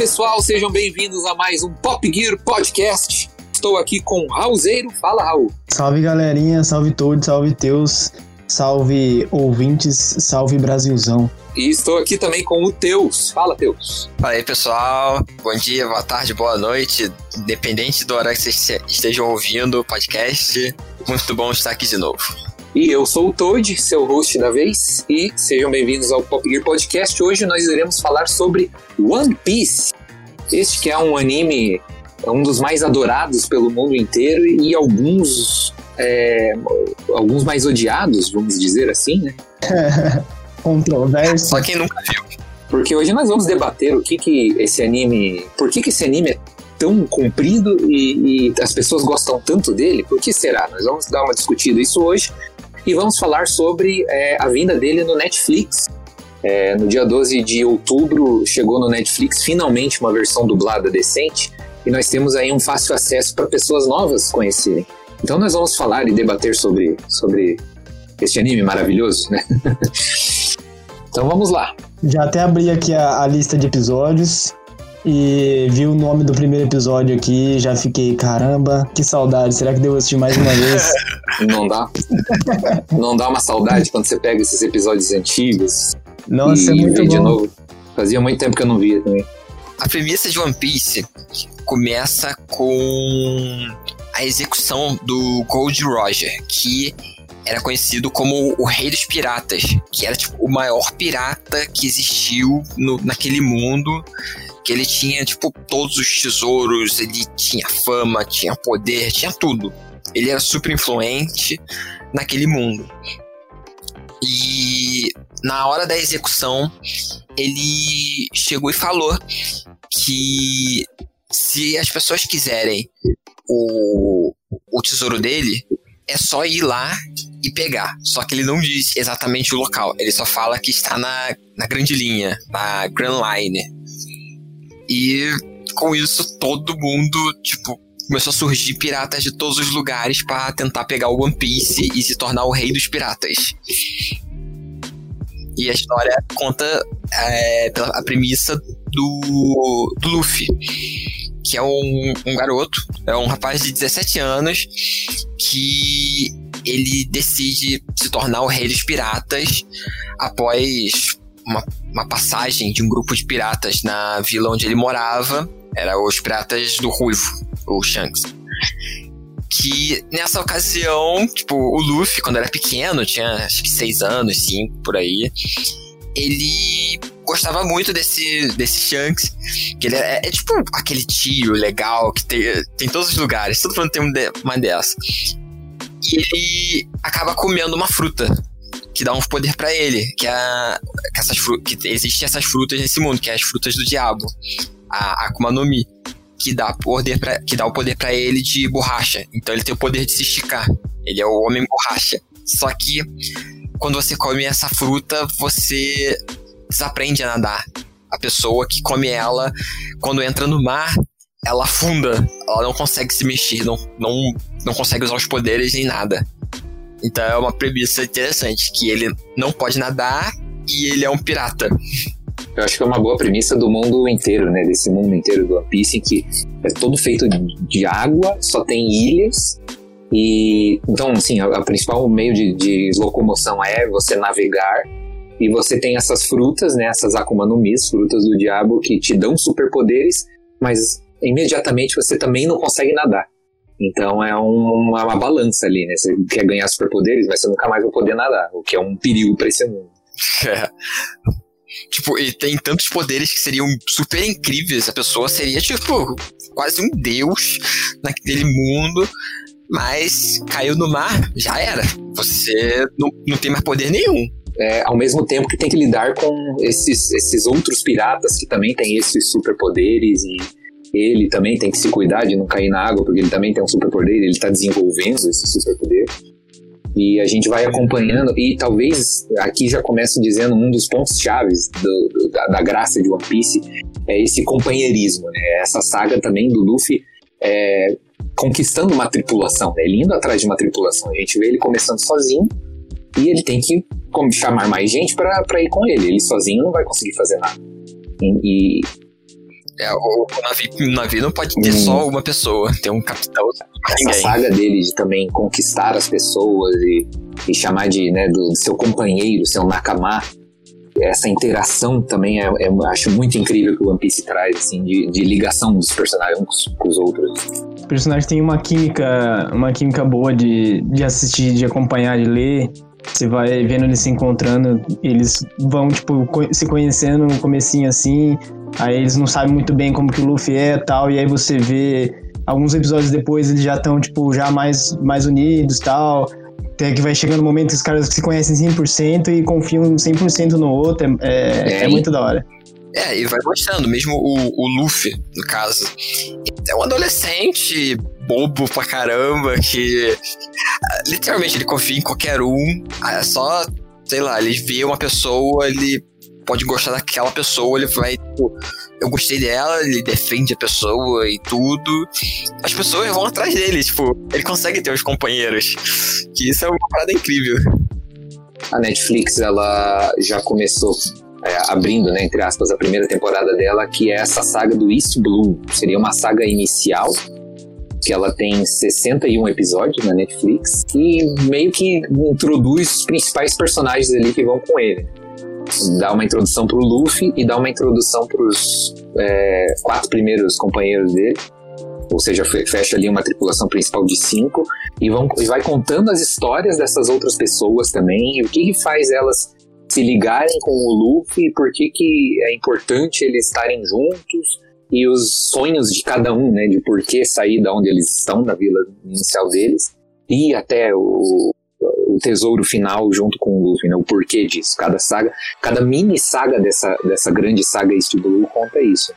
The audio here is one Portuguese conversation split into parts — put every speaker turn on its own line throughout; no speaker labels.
pessoal, sejam bem-vindos a mais um Pop Gear Podcast. Estou aqui com Raulzeiro. Fala, Raul.
Salve galerinha, salve todos, salve teus, salve ouvintes, salve Brasilzão.
E estou aqui também com o Teus. Fala, Teus.
Fala aí, pessoal. Bom dia, boa tarde, boa noite. Independente do horário que vocês estejam ouvindo o podcast, muito bom estar aqui de novo.
E eu sou o Toad, seu host da vez, e sejam bem-vindos ao Pop Gear Podcast. Hoje nós iremos falar sobre One Piece. Este que é um anime, um dos mais adorados pelo mundo inteiro e alguns, é, alguns mais odiados, vamos dizer assim, né?
Controverso.
Só quem nunca viu.
Porque hoje nós vamos debater o que que esse anime, por que que esse anime é tão comprido e, e as pessoas gostam tanto dele? Por que será? Nós vamos dar uma discutida isso hoje e vamos falar sobre é, a vinda dele no Netflix. É, no dia 12 de outubro chegou no Netflix finalmente uma versão dublada decente e nós temos aí um fácil acesso para pessoas novas conhecerem. Então nós vamos falar e debater sobre, sobre este anime maravilhoso, né? então vamos lá.
Já até abri aqui a, a lista de episódios e vi o nome do primeiro episódio aqui, já fiquei, caramba, que saudade, será que devo assistir mais uma vez?
Não dá? Não dá uma saudade quando você pega esses episódios antigos
Nossa, é
e
muito
vê
bom.
de novo? Fazia muito tempo que eu não via também.
A premissa de One Piece começa com a execução do Gold Roger, que era conhecido como o Rei dos Piratas, que era tipo, o maior pirata que existiu no- naquele mundo. Que ele tinha, tipo, todos os tesouros, ele tinha fama, tinha poder, tinha tudo. Ele era super influente naquele mundo. E na hora da execução, ele chegou e falou que se as pessoas quiserem o, o tesouro dele, é só ir lá e pegar. Só que ele não diz exatamente o local. Ele só fala que está na, na grande linha, na Grand Line. E com isso todo mundo, tipo, começou a surgir piratas de todos os lugares para tentar pegar o One Piece e se tornar o rei dos piratas. E a história conta é, pela a premissa do, do Luffy, que é um, um garoto, é um rapaz de 17 anos que ele decide se tornar o rei dos piratas após uma, uma passagem de um grupo de piratas na vila onde ele morava. Era os piratas do Ruivo, o Shanks. Que nessa ocasião, tipo, o Luffy, quando era pequeno, tinha acho que seis anos, cinco, por aí, ele gostava muito desse, desse Shanks, que ele é, é tipo aquele tio legal que tem, tem em todos os lugares, todo mundo tem um uma dessa. E ele acaba comendo uma fruta que dá um poder pra ele, que é a- que essas que existem essas frutas nesse mundo, que é as frutas do diabo, a Akuma no Mi, que dá poder pra, que dá o poder pra ele de borracha. Então ele tem o poder de se esticar. Ele é o homem borracha. Só que quando você come essa fruta, você desaprende a nadar. A pessoa que come ela, quando entra no mar, ela afunda. Ela não consegue se mexer, não, não, não consegue usar os poderes nem nada. Então é uma premissa interessante, que ele não pode nadar e ele é um pirata.
Eu acho que é uma boa premissa do mundo inteiro, né? Desse mundo inteiro do One Piece, que é todo feito de, água, só tem ilhas. E então, assim, a, a principal meio de, de locomoção é você navegar. E você tem essas frutas, né? Essas Akuma no Mi, frutas do diabo, que te dão superpoderes, mas imediatamente você também não consegue nadar. Então é um- uma balança ali, né? Você quer ganhar superpoderes, mas você nunca mais vai poder nadar, o que é um perigo para esse mundo.
É. Tipo, e tem tantos poderes que seriam super incríveis. A pessoa seria, tipo, quase um deus naquele mundo. Mas caiu no mar, já era. Você não, não tem mais poder nenhum.
é, ao mesmo tempo que tem que lidar com esses, esses outros piratas que também têm esses superpoderes e ele também tem que se cuidar de não cair na água porque ele também tem um superpoder, ele está desenvolvendo esse superpoder. E a gente vai acompanhando, e talvez aqui já começo dizendo um dos pontos chaves do- do- da, da graça de One Piece é esse companheirismo, né? Essa saga também do Luffy é, conquistando uma tripulação, né? Ele indo atrás de uma tripulação. A gente vê ele começando sozinho e ele tem que chamar mais gente para ir com ele. Ele sozinho não vai conseguir fazer nada. E, e
É, o, o navio, o navio não pode ter hum. só uma pessoa, tem um capitão.
Essa saga dele de também conquistar as pessoas e, e chamar de, né, do, seu companheiro, seu nakama, essa interação também é, é, acho muito incrível que o One Piece traz, assim, de, de ligação dos personagens uns com os outros.
Os personagens têm uma química, uma química boa de, de assistir, de acompanhar, de ler. Você vai vendo eles se encontrando, eles vão, tipo, se conhecendo no comecinho assim, aí eles não sabem muito bem como que o Luffy é e tal, e aí você vê alguns episódios depois eles já estão, tipo, já mais, mais unidos tal. Até que vai chegando o um momento que os caras se conhecem 100% e confiam 100% no outro. É, é, é, muito da hora.
É, e vai mostrando, mesmo o, o Luffy, no caso, é um adolescente bobo pra caramba, que literalmente ele confia em qualquer um, é só, sei lá, ele vê uma pessoa, ele pode gostar daquela pessoa, ele vai, tipo, eu gostei dela, ele defende a pessoa e tudo. As pessoas vão atrás dele, tipo, ele consegue ter os companheiros. Que isso é uma parada incrível.
A Netflix, ela já começou é, abrindo, né, entre aspas, a primeira temporada dela, que é essa saga do East Blue. Seria uma saga inicial, que ela tem 61 episódios na Netflix, e meio que introduz os principais personagens ali que vão com ele dá uma introdução pro Luffy e dá uma introdução pros é, quatro primeiros companheiros dele. Ou seja, fecha ali uma tripulação principal de cinco e, vão, e vai contando as histórias dessas outras pessoas também. E o que, que faz elas se ligarem com o Luffy, por que, que é importante eles estarem juntos? E os sonhos de cada um, né, de por que sair da onde eles estão, da vila inicial deles, e até o tesouro final junto com o Luffy, né? O porquê disso. Cada saga, cada mini saga dessa, dessa grande saga East Blue conta isso.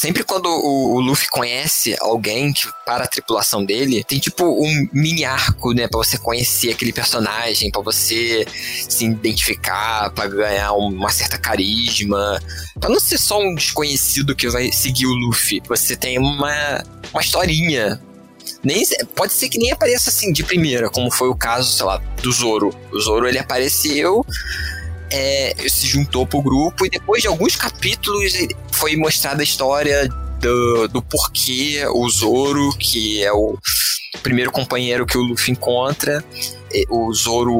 Sempre quando o, o, Luffy conhece alguém que, para a tripulação dele, tem tipo um mini arco, né, para você conhecer aquele personagem, para você se identificar, para ganhar uma certa carisma, para não ser só um desconhecido que vai seguir o Luffy. Você tem uma uma historinha nem, pode ser que nem apareça assim de primeira, como foi o caso, sei lá, do Zoro. O Zoro ele apareceu, é, se juntou pro grupo e depois de alguns capítulos foi mostrada a história do, do porquê o Zoro, que é o primeiro companheiro que o Luffy encontra, o Zoro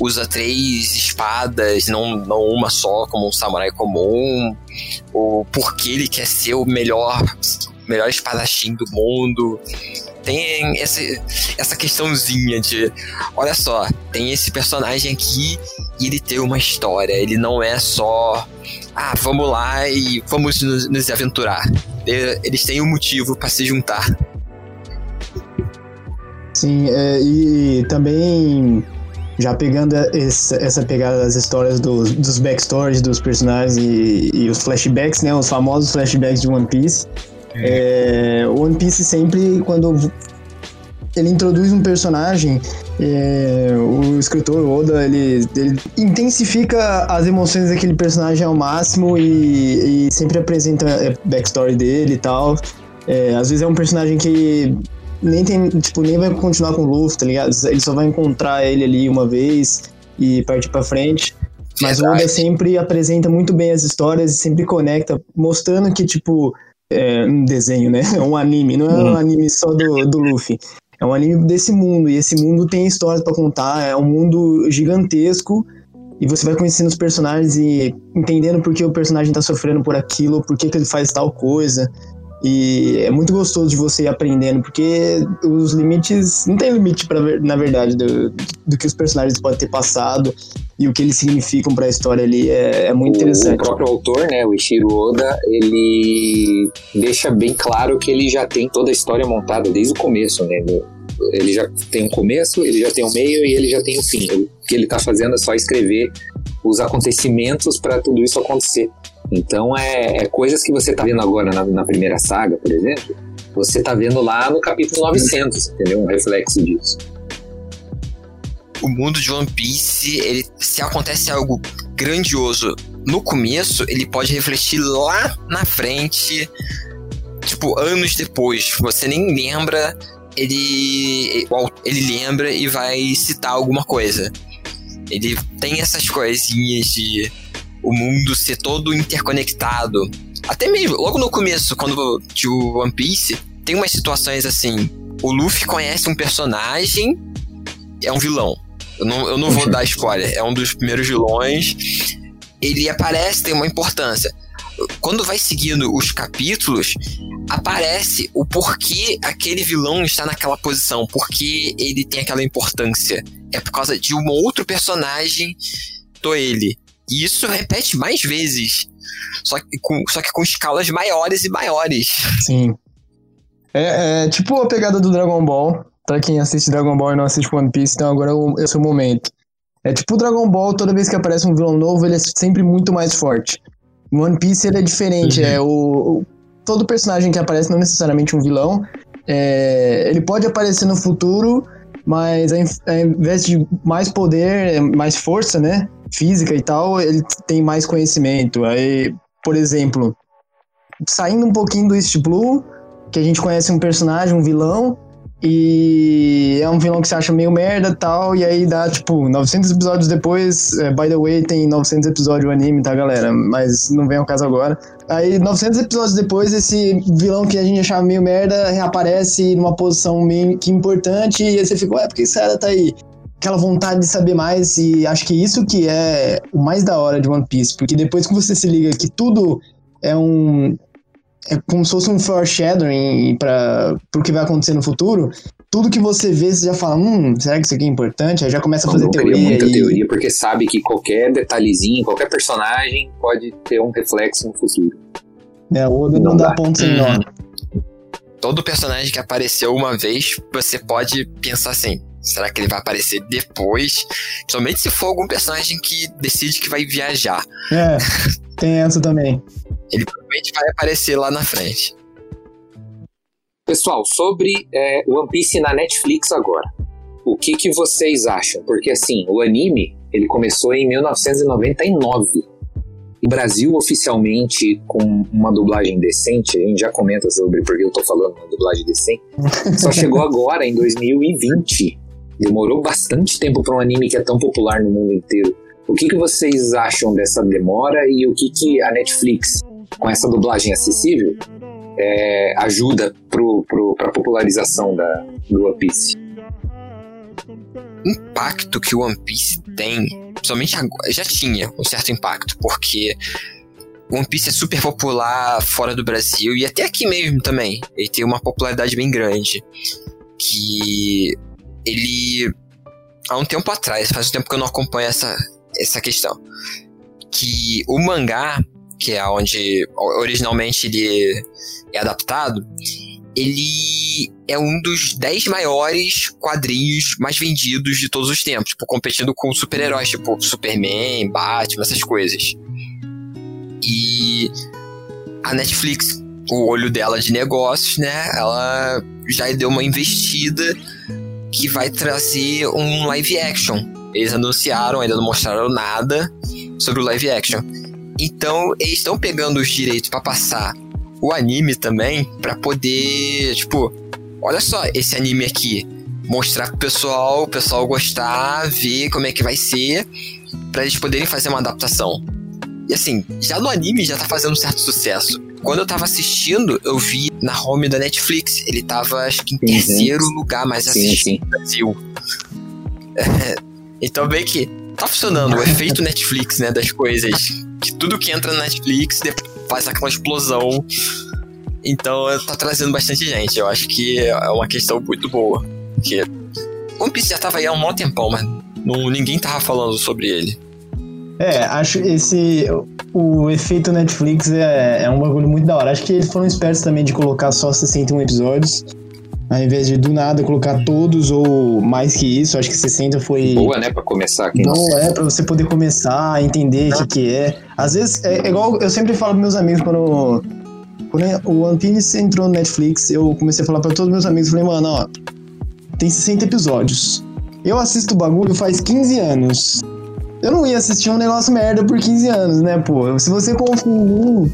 usa três espadas, não, não uma só, como um samurai comum, o porquê ele quer ser o melhor melhor espadachim do mundo. Tem esse, essa questãozinha de, olha só, tem esse personagem aqui e ele tem uma história. Ele não é só, ah, vamos lá e vamos nos, nos aventurar. Eles têm um motivo para se juntar.
Sim, é, e também já pegando essa, essa pegada das histórias dos, dos backstories dos personagens e, e, os flashbacks, né? Os famosos flashbacks de One Piece. É, o One Piece sempre, quando ele introduz um personagem, é, o escritor Oda, ele, ele, intensifica as emoções daquele personagem ao máximo e, e sempre apresenta a é, backstory dele e tal. É, às vezes é um personagem que nem tem, tipo, nem vai continuar com o Luffy, tá ligado? Ele só vai encontrar ele ali uma vez e partir para frente. Mas o Oda sempre apresenta muito bem as histórias e sempre conecta, mostrando que, tipo, é um desenho, né? É um anime, não é um anime só do, do Luffy. É um anime desse mundo, e esse mundo tem histórias para contar, é um mundo gigantesco, e você vai conhecendo os personagens e entendendo por que o personagem tá sofrendo por aquilo, por que, que ele faz tal coisa. E é muito gostoso de você ir aprendendo, porque os limites. Não tem limite, pra, na verdade, do, do que os personagens podem ter passado e o que eles significam para a história ali. É, é muito o, interessante.
O próprio autor, né, o Ishiro Oda, ele deixa bem claro que ele já tem toda a história montada desde o começo, né? Ele já tem um começo, ele já tem um meio e ele já tem um fim. O que ele está fazendo é só escrever os acontecimentos para tudo isso acontecer. Então é, é, coisas que você está vendo agora na, na, primeira saga, por exemplo, você está vendo lá no capítulo 900, entendeu? Um reflexo disso.
O mundo de One Piece, ele, se acontece algo grandioso no começo, ele pode refletir lá na frente, tipo, anos depois. Você nem lembra, ele, ele lembra e vai citar alguma coisa. Ele tem essas coisinhas de o mundo ser todo interconectado. Até mesmo, logo no começo, quando de One Piece, tem umas situações assim. O Luffy conhece um personagem, é um vilão. Eu não, eu não vou dar spoiler, é um dos primeiros vilões. Ele aparece, tem uma importância. Quando vai seguindo os capítulos, aparece o porquê aquele vilão está naquela posição, porque ele tem aquela importância. É por causa de um outro personagem do ele. E isso repete mais vezes. Só que com, só que com escalas maiores e maiores.
Sim. É, é tipo a pegada do Dragon Ball. Pra quem assiste Dragon Ball e não assiste One Piece, então agora é esse é o momento. É tipo o Dragon Ball, toda vez que aparece um vilão novo, ele é sempre muito mais forte. One Piece ele é diferente. Uhum. É o, o, todo personagem que aparece, não necessariamente um vilão, é, ele pode aparecer no futuro, mas ao invés de mais poder, mais força, né? Física e tal, ele tem mais conhecimento. Aí, por exemplo, saindo um pouquinho do East Blue, que a gente conhece um personagem, um vilão, e é um vilão que você acha meio merda tal, e aí dá, tipo, 900 episódios depois. É, by the way, tem 900 episódios o anime, tá, galera? Mas não vem ao caso agora. Aí, 900 episódios depois, esse vilão que a gente achava meio merda reaparece numa posição meio que importante, e aí você fica, ué, por que esse cara tá aí? Aquela vontade de saber mais, e acho que isso que é o mais da hora de One Piece, porque depois que você se liga que tudo é um é como se fosse um foreshadowing para o que vai acontecer no futuro. Tudo que você vê, você já fala, hum, será que isso aqui é importante? Aí já começa a fazer teoria.
muita
e...
teoria, porque sabe que qualquer detalhezinho, qualquer personagem pode ter um reflexo no futuro.
É, o Oda não, não dá, dá ponto sem nó. Uhum.
Todo personagem que apareceu uma vez, você pode pensar assim, Será que ele vai aparecer depois? Somente se for algum personagem que decide que vai viajar.
É, tem essa também.
Ele provavelmente vai aparecer lá na frente.
Pessoal, sobre é, One Piece na Netflix agora. O que, que vocês acham? Porque assim, o anime ele começou em 1999. E Brasil oficialmente com uma dublagem decente, a gente já comenta sobre porque eu tô falando uma dublagem decente, só chegou agora em 2020. Demorou bastante tempo para um anime que é tão popular no mundo inteiro. O que, que vocês acham dessa demora e o que, que a Netflix, com essa dublagem acessível, é, ajuda para a popularização da, do One Piece?
impacto que o One Piece tem, somente agora, já tinha um certo impacto, porque One Piece é super popular fora do Brasil e até aqui mesmo também. Ele tem uma popularidade bem grande. Que ele. Há um tempo atrás, faz um tempo que eu não acompanho essa, essa questão. Que o mangá, que é onde originalmente ele é adaptado, ele é um dos 10 maiores quadrinhos mais vendidos de todos os tempos, tipo, competindo com super-heróis, tipo Superman, Batman, essas coisas. E a Netflix, o olho dela de negócios, né, ela já deu uma investida que vai trazer um live action. Eles anunciaram, ainda não mostraram nada sobre o live action. Então, eles estão pegando os direitos para passar o anime também, para poder, tipo, olha só esse anime aqui, mostrar pro pessoal, o pessoal gostar, ver como é que vai ser, para eles poderem fazer uma adaptação. E assim, já no anime já tá fazendo um certo sucesso. Quando eu tava assistindo, eu vi na home da Netflix. Ele tava, acho que, em uhum. terceiro lugar mais assistido no Brasil. Então, bem que tá funcionando o efeito Netflix, né, das coisas. Que tudo que entra na Netflix faz aquela explosão. Então, tá trazendo bastante gente. Eu acho que é uma questão muito boa. Porque One Piece já tava aí há um bom tempão, mas não, ninguém tava falando sobre ele.
É, acho esse. O efeito Netflix é, é um bagulho muito da hora. Acho que eles foram espertos também de colocar só 61 episódios. Ao invés de do nada colocar todos ou mais que isso, acho que 60 foi.
Boa, né? Pra começar aqui.
Bom, é, pra você poder começar a entender o que, que é. Às vezes, é, é, igual eu sempre falo pros meus amigos quando. Quando o One Piece entrou no Netflix, eu comecei a falar pra todos os meus amigos. Falei, mano, ó. Tem 60 episódios. Eu assisto o bagulho faz 15 anos. Eu não ia assistir um negócio merda por 15 anos, né, pô? Se você confia em mim,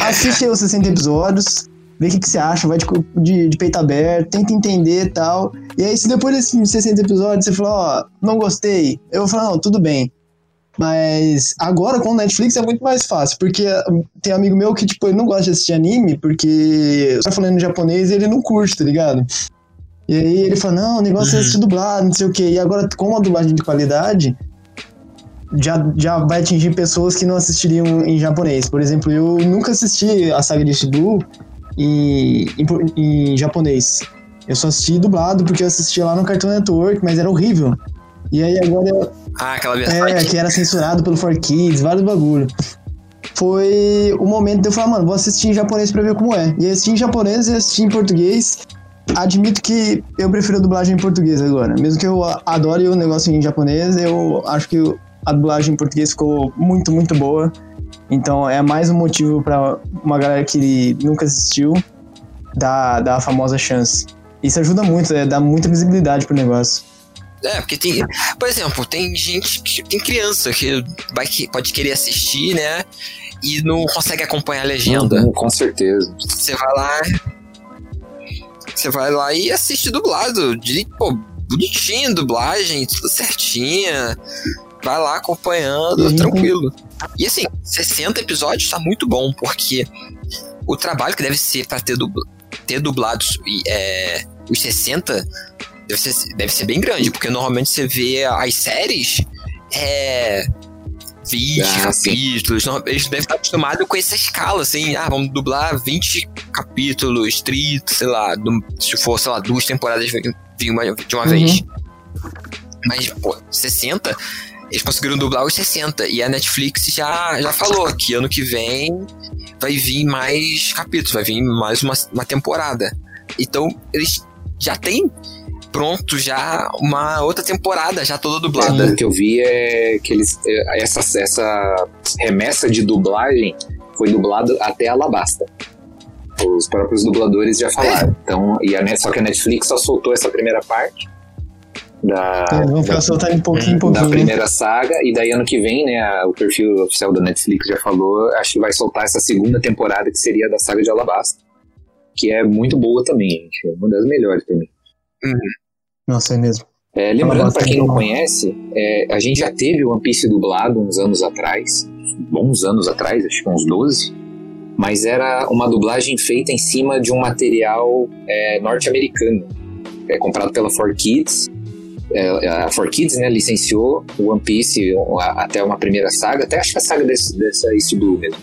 assiste aí os 60 episódios, vê o que, que você acha, vai de, de, de, peito aberto, tenta entender e tal. E aí, se depois desses 60 episódios você falar, ó, não gostei, eu vou falar, não, tudo bem. Mas agora com o Netflix é muito mais fácil, porque tem amigo meu que, tipo, ele não gosta de assistir anime, porque tá falando japonês e ele não curte, tá ligado? E aí ele fala, não, o negócio é assistir dublado, não sei o quê. E agora, com a dublagem de qualidade, já, já vai atingir pessoas que não assistiriam em japonês. Por exemplo, eu nunca assisti a saga de Shibu em, em, em japonês. Eu só assisti dublado porque eu assistia lá no Cartoon Network, mas era horrível. E aí agora.
Ah, aquela versão.
É, que era censurado pelo 4Kids, vários bagulho. Foi o momento de eu falar, mano, vou assistir em japonês pra ver como é. E assisti em japonês e assisti em português. Admito que eu prefiro a dublagem em português agora. Mesmo que eu adore o negócio em japonês, eu acho que a dublagem em português ficou muito, muito boa. Então é mais um motivo para uma galera que nunca assistiu dar, dar a famosa chance. Isso ajuda muito, é, dá muita visibilidade pro negócio.
É, porque tem. Por exemplo, tem gente que. Tem criança que vai, pode querer assistir, né? E não consegue acompanhar a legenda.
Uhum, com certeza.
Você vai lá. Você vai lá e assiste dublado. De, pô, bonitinho, dublagem, tudo certinha. Vai lá acompanhando, uhum. tranquilo. E assim, 60 episódios tá muito bom, porque o trabalho que deve ser pra ter, dubl ter dublados é, os 60 deve ser, deve ser bem grande, porque normalmente você vê as séries é 20 ah, capítulos. Sim. Eles devem estar acostumados com essa escala, assim, ah, vamos dublar 20 capítulos, 30, sei lá, se for, sei lá, duas temporadas de uma, de uma uhum. vez. Mas, pô, 60, eles conseguiram dublar os 60. E a Netflix já, já falou que ano que vem vai vir mais capítulos, vai vir mais uma, uma temporada. Então, eles já têm pronto já uma outra temporada já toda dublada.
o que eu vi é que eles é, essa, essa remessa de dublagem foi dublada até Alabasta. Os próprios dubladores já falaram. É. Então, e a, só que a Netflix só soltou essa primeira parte da,
é, vão ficar soltando um pouquinho, pouquinho,
da né? primeira saga e daí ano que vem, né, a, o perfil oficial da Netflix já falou, acho que vai soltar essa segunda temporada que seria da saga de Alabasta, que é muito boa também, gente, uma das melhores também.
Uhum.
Nossa, é mesmo.
É, lembrando para quem não conhece, é, a gente já teve One Piece dublado uns anos atrás, bons anos atrás, acho que uns 12, mas era uma dublagem feita em cima de um material é, norte-americano, é, comprado pela 4Kids. É, a 4Kids né, licenciou o One Piece até uma primeira saga, até acho que a saga desse, dessa East Blue mesmo.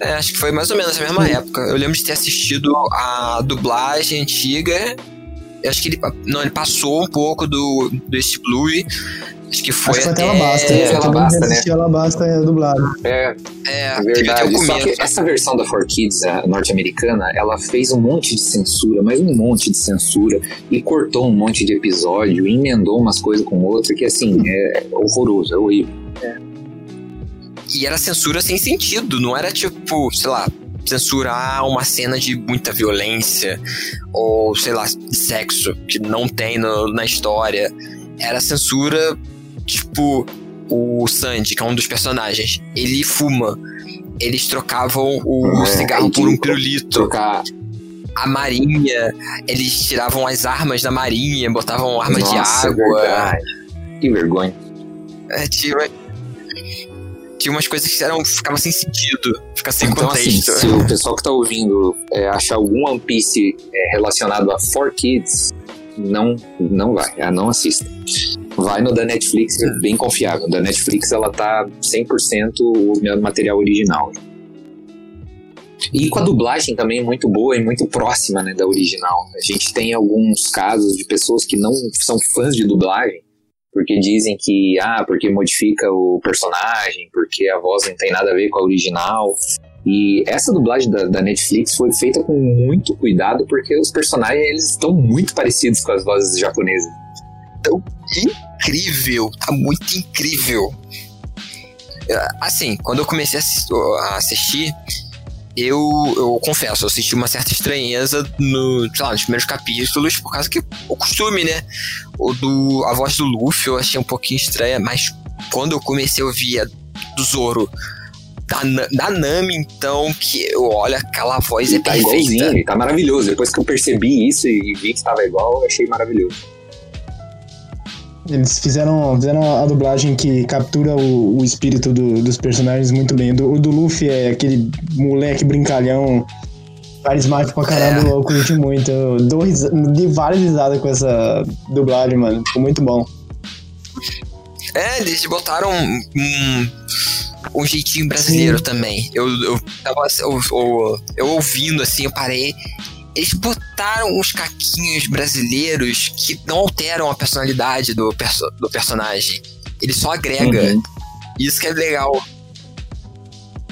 É, acho que foi mais ou menos a mesma época. Eu lembro de ter assistido a dublagem antiga eu acho que ele. Não, ele passou um pouco do, do East Blue. Acho que foi. Acho que foi
até Alabasta. É,
Alabasta, né?
Alabasta é dublado.
É, é, é verdade. Só que essa versão da 4Kids norte-americana, ela fez um monte de censura, mas um monte de censura, e cortou um monte de episódio, e emendou umas coisas com outras, que assim, é horroroso, é horrível. É.
E era censura sem sentido, não era tipo, sei lá, censurar uma cena de muita violência ou, sei lá, sexo que não tem no, na história. Era censura, tipo, o Sandy, que é um dos personagens, ele fuma. Eles trocavam o é, cigarro por um pirulito.
Trocar.
A marinha, eles tiravam as armas da marinha, botavam armas Nossa, de água.
Verdade. Que vergonha.
É, tinha umas coisas que eram, ficava sem sentido, fica sem então, assim, contexto.
Assim, se o pessoal que tá ouvindo é, achar algum One Piece é, relacionado a 4Kids, não, não vai, ah, não assista. Vai no da Netflix, é bem confiável. Da Netflix ela tá 100% o material original. E com a dublagem também muito boa e muito próxima né, da original. A gente tem alguns casos de pessoas que não são fãs de dublagem porque dizem que, ah, porque modifica o personagem, porque a voz não tem nada a ver com a original. E essa dublagem da, da, Netflix foi feita com muito cuidado, porque os personagens eles estão muito parecidos com as vozes japonesas.
Tão incrível, tá muito incrível. Assim, quando eu comecei a assistir, eu, eu confesso, eu senti uma certa estranheza no, sei lá, nos primeiros capítulos, por causa que o costume, né? O do, a voz do Luffy eu achei um pouquinho estranha, mas quando eu comecei a ouvir a do Zoro da, da Nami, então, que eu olho aquela voz
ele
é
tá
perfeita.
Igualzinho, ele tá maravilhoso. Depois que eu percebi isso e vi que estava igual, eu achei maravilhoso.
Eles fizeram, fizeram a dublagem que captura o, o espírito do, dos personagens muito bem. O do, o do Luffy é aquele moleque brincalhão, carismático pra caramba, é. eu curti muito. Eu dou dei várias risadas com essa dublagem, mano. Ficou muito bom.
É, eles botaram um, um jeitinho brasileiro Sim. também. Eu, eu tava eu, eu, eu ouvindo assim, eu parei eles botaram uns caquinhos brasileiros que não alteram a personalidade do, perso do personagem. Ele só agrega. Uhum. Isso que é legal.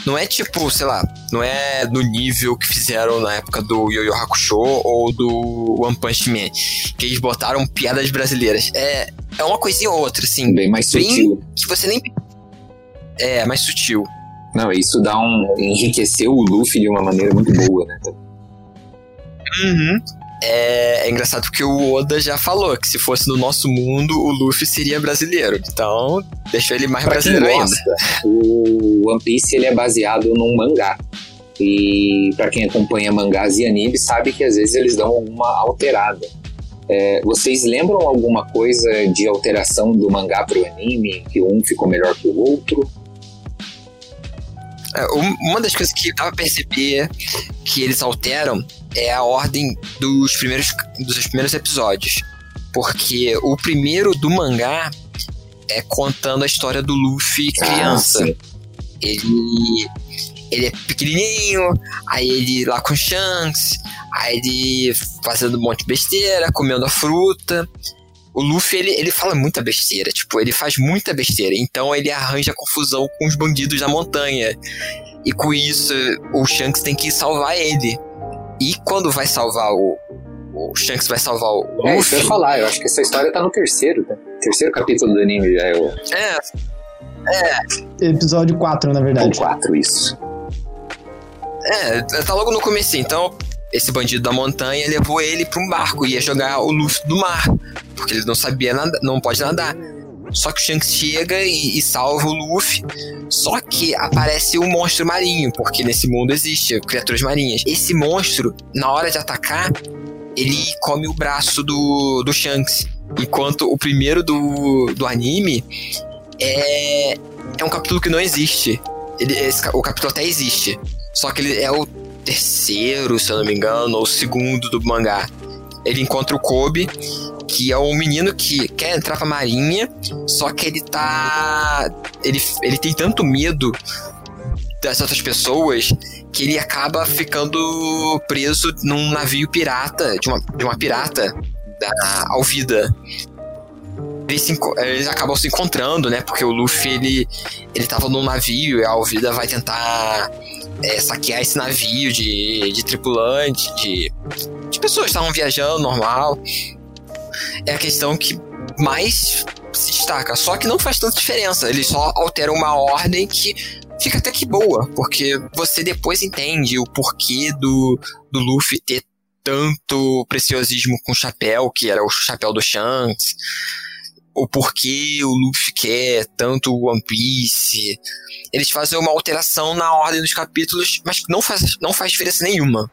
Não é tipo, sei lá, não é no nível que fizeram na época do Yu Yu Hakusho ou do One Punch Man, que eles botaram piadas brasileiras. É, é uma coisinha ou outra, assim.
Bem mais bem sutil.
Que você nem. É, mais sutil.
Não, isso dá um. enriqueceu o Luffy de uma maneira muito boa, né?
Uhum. É, é, engraçado porque o Oda já falou que se fosse no nosso mundo, o Luffy seria brasileiro. Então, deixou ele mais pra brasileiro quem gosta,
ainda. O One Piece ele é baseado num mangá. E para quem acompanha mangás e animes, sabe que às vezes eles dão uma alterada. É, vocês lembram alguma coisa de alteração do mangá pro anime? Que um ficou melhor que o outro?
É, uma das coisas que dá pra perceber que eles alteram é a ordem dos primeiros, dos primeiros episódios. Porque o primeiro do mangá é contando a história do Luffy ah, criança. Ah, ele, ele é pequenininho, aí ele lá com Shanks, aí ele fazendo um monte de besteira, comendo a fruta. O Luffy, ele, ele fala muita besteira, tipo, ele faz muita besteira. Então ele arranja confusão com os bandidos da montanha. E com isso, o Shanks tem que salvar ele. E quando vai salvar o. O Shanks vai salvar o Luffy.
É, isso eu ia falar, eu acho que essa história tá no terceiro, né? Terceiro capítulo do anime já é o.
É.
É. Episódio 4, na verdade.
O 4, isso.
É, tá logo no começo, então esse bandido da montanha levou ele para um barco e ia jogar o Luffy do mar, porque ele não sabia nada, não pode nadar. Só que o Shanks chega e, e, salva o Luffy. Só que aparece um monstro marinho, porque nesse mundo existe criaturas marinhas. Esse monstro, na hora de atacar, ele come o braço do, do Shanks. Enquanto o primeiro do, do anime é, é um capítulo que não existe. Ele, esse, o capítulo até existe. Só que ele é o terceiro, se eu não me engano, ou segundo do mangá. Ele encontra o Kobe que é um menino que quer entrar pra marinha, só que ele tá. Ele, ele tem tanto medo das outras pessoas que ele acaba ficando preso num navio pirata, de uma, de uma pirata da Alvida. Eles, eles acabam se encontrando, né? Porque o Luffy ele, ele tava num navio e a Alvida vai tentar é, saquear esse navio de, de tripulante, de, de pessoas que estavam viajando normal é a questão que mais se destaca. Só que não faz tanta diferença. Eles só alteram uma ordem que fica até que boa, porque você depois entende o porquê do, do Luffy ter tanto preciosismo com o chapéu, que era o chapéu do Shanks, o porquê o Luffy quer tanto o One Piece. Eles fazem uma alteração na ordem dos capítulos, mas não faz, não faz diferença nenhuma.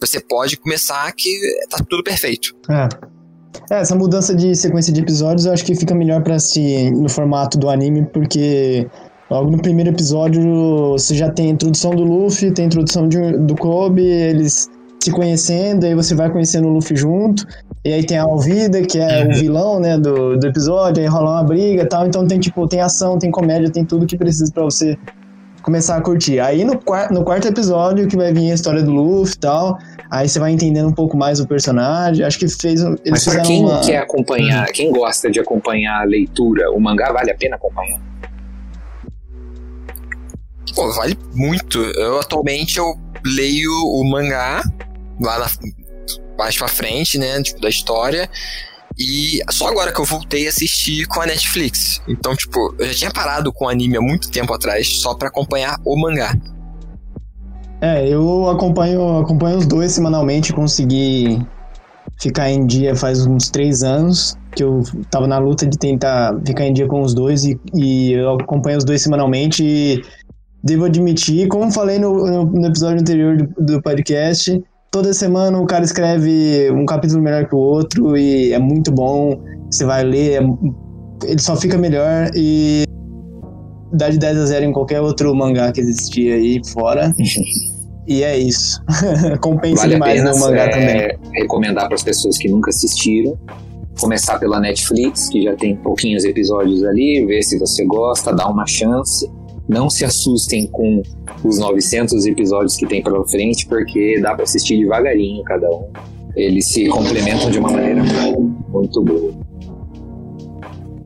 Você pode começar que tá tudo perfeito.
É. É, essa mudança de sequência de episódios eu acho que fica melhor para assistir no formato do anime, porque logo no primeiro episódio você já tem a introdução do Luffy, tem a introdução de, do Kobe, eles se conhecendo, aí você vai conhecendo o Luffy junto, e aí tem a Alvida, que é uhum. o vilão, né, do, do episódio, aí rola uma briga e tal, então tem, tipo, tem ação, tem comédia, tem tudo que precisa para você começar a curtir. Aí no, no quarto episódio que vai vir a história do Luffy e tal, aí você vai entendendo um pouco mais o personagem. Acho que fez. Eles
Mas pra quem uma... quer acompanhar, quem gosta de acompanhar a leitura, o mangá vale a pena acompanhar?
Pô, vale muito. Eu atualmente eu leio o mangá lá na, mais pra frente, né? Tipo, da história. E só agora que eu voltei a assistir com a Netflix. Então, tipo, eu já tinha parado com o anime há muito tempo atrás só para acompanhar o mangá.
É, eu acompanho, acompanho os dois semanalmente, consegui ficar em dia faz uns três anos, que eu tava na luta de tentar ficar em dia com os dois e, e eu acompanho os dois semanalmente e devo admitir, como falei no, no, episódio anterior do, do podcast, toda semana o cara escreve um capítulo melhor que o outro e é muito bom. Você vai ler, é, ele só fica melhor e dá de 10 a 0 em qualquer outro mangá que existia aí fora. e é isso. Compensa
Vale
demais no mangá
é,
também.
recomendar para as pessoas que nunca assistiram. Começar pela Netflix, que já tem pouquinhos episódios ali, ver se você gosta, dá uma chance. Não se assustem com os 900 episódios que tem pela frente, porque dá para assistir devagarinho cada um. Eles se complementam de uma maneira muito boa.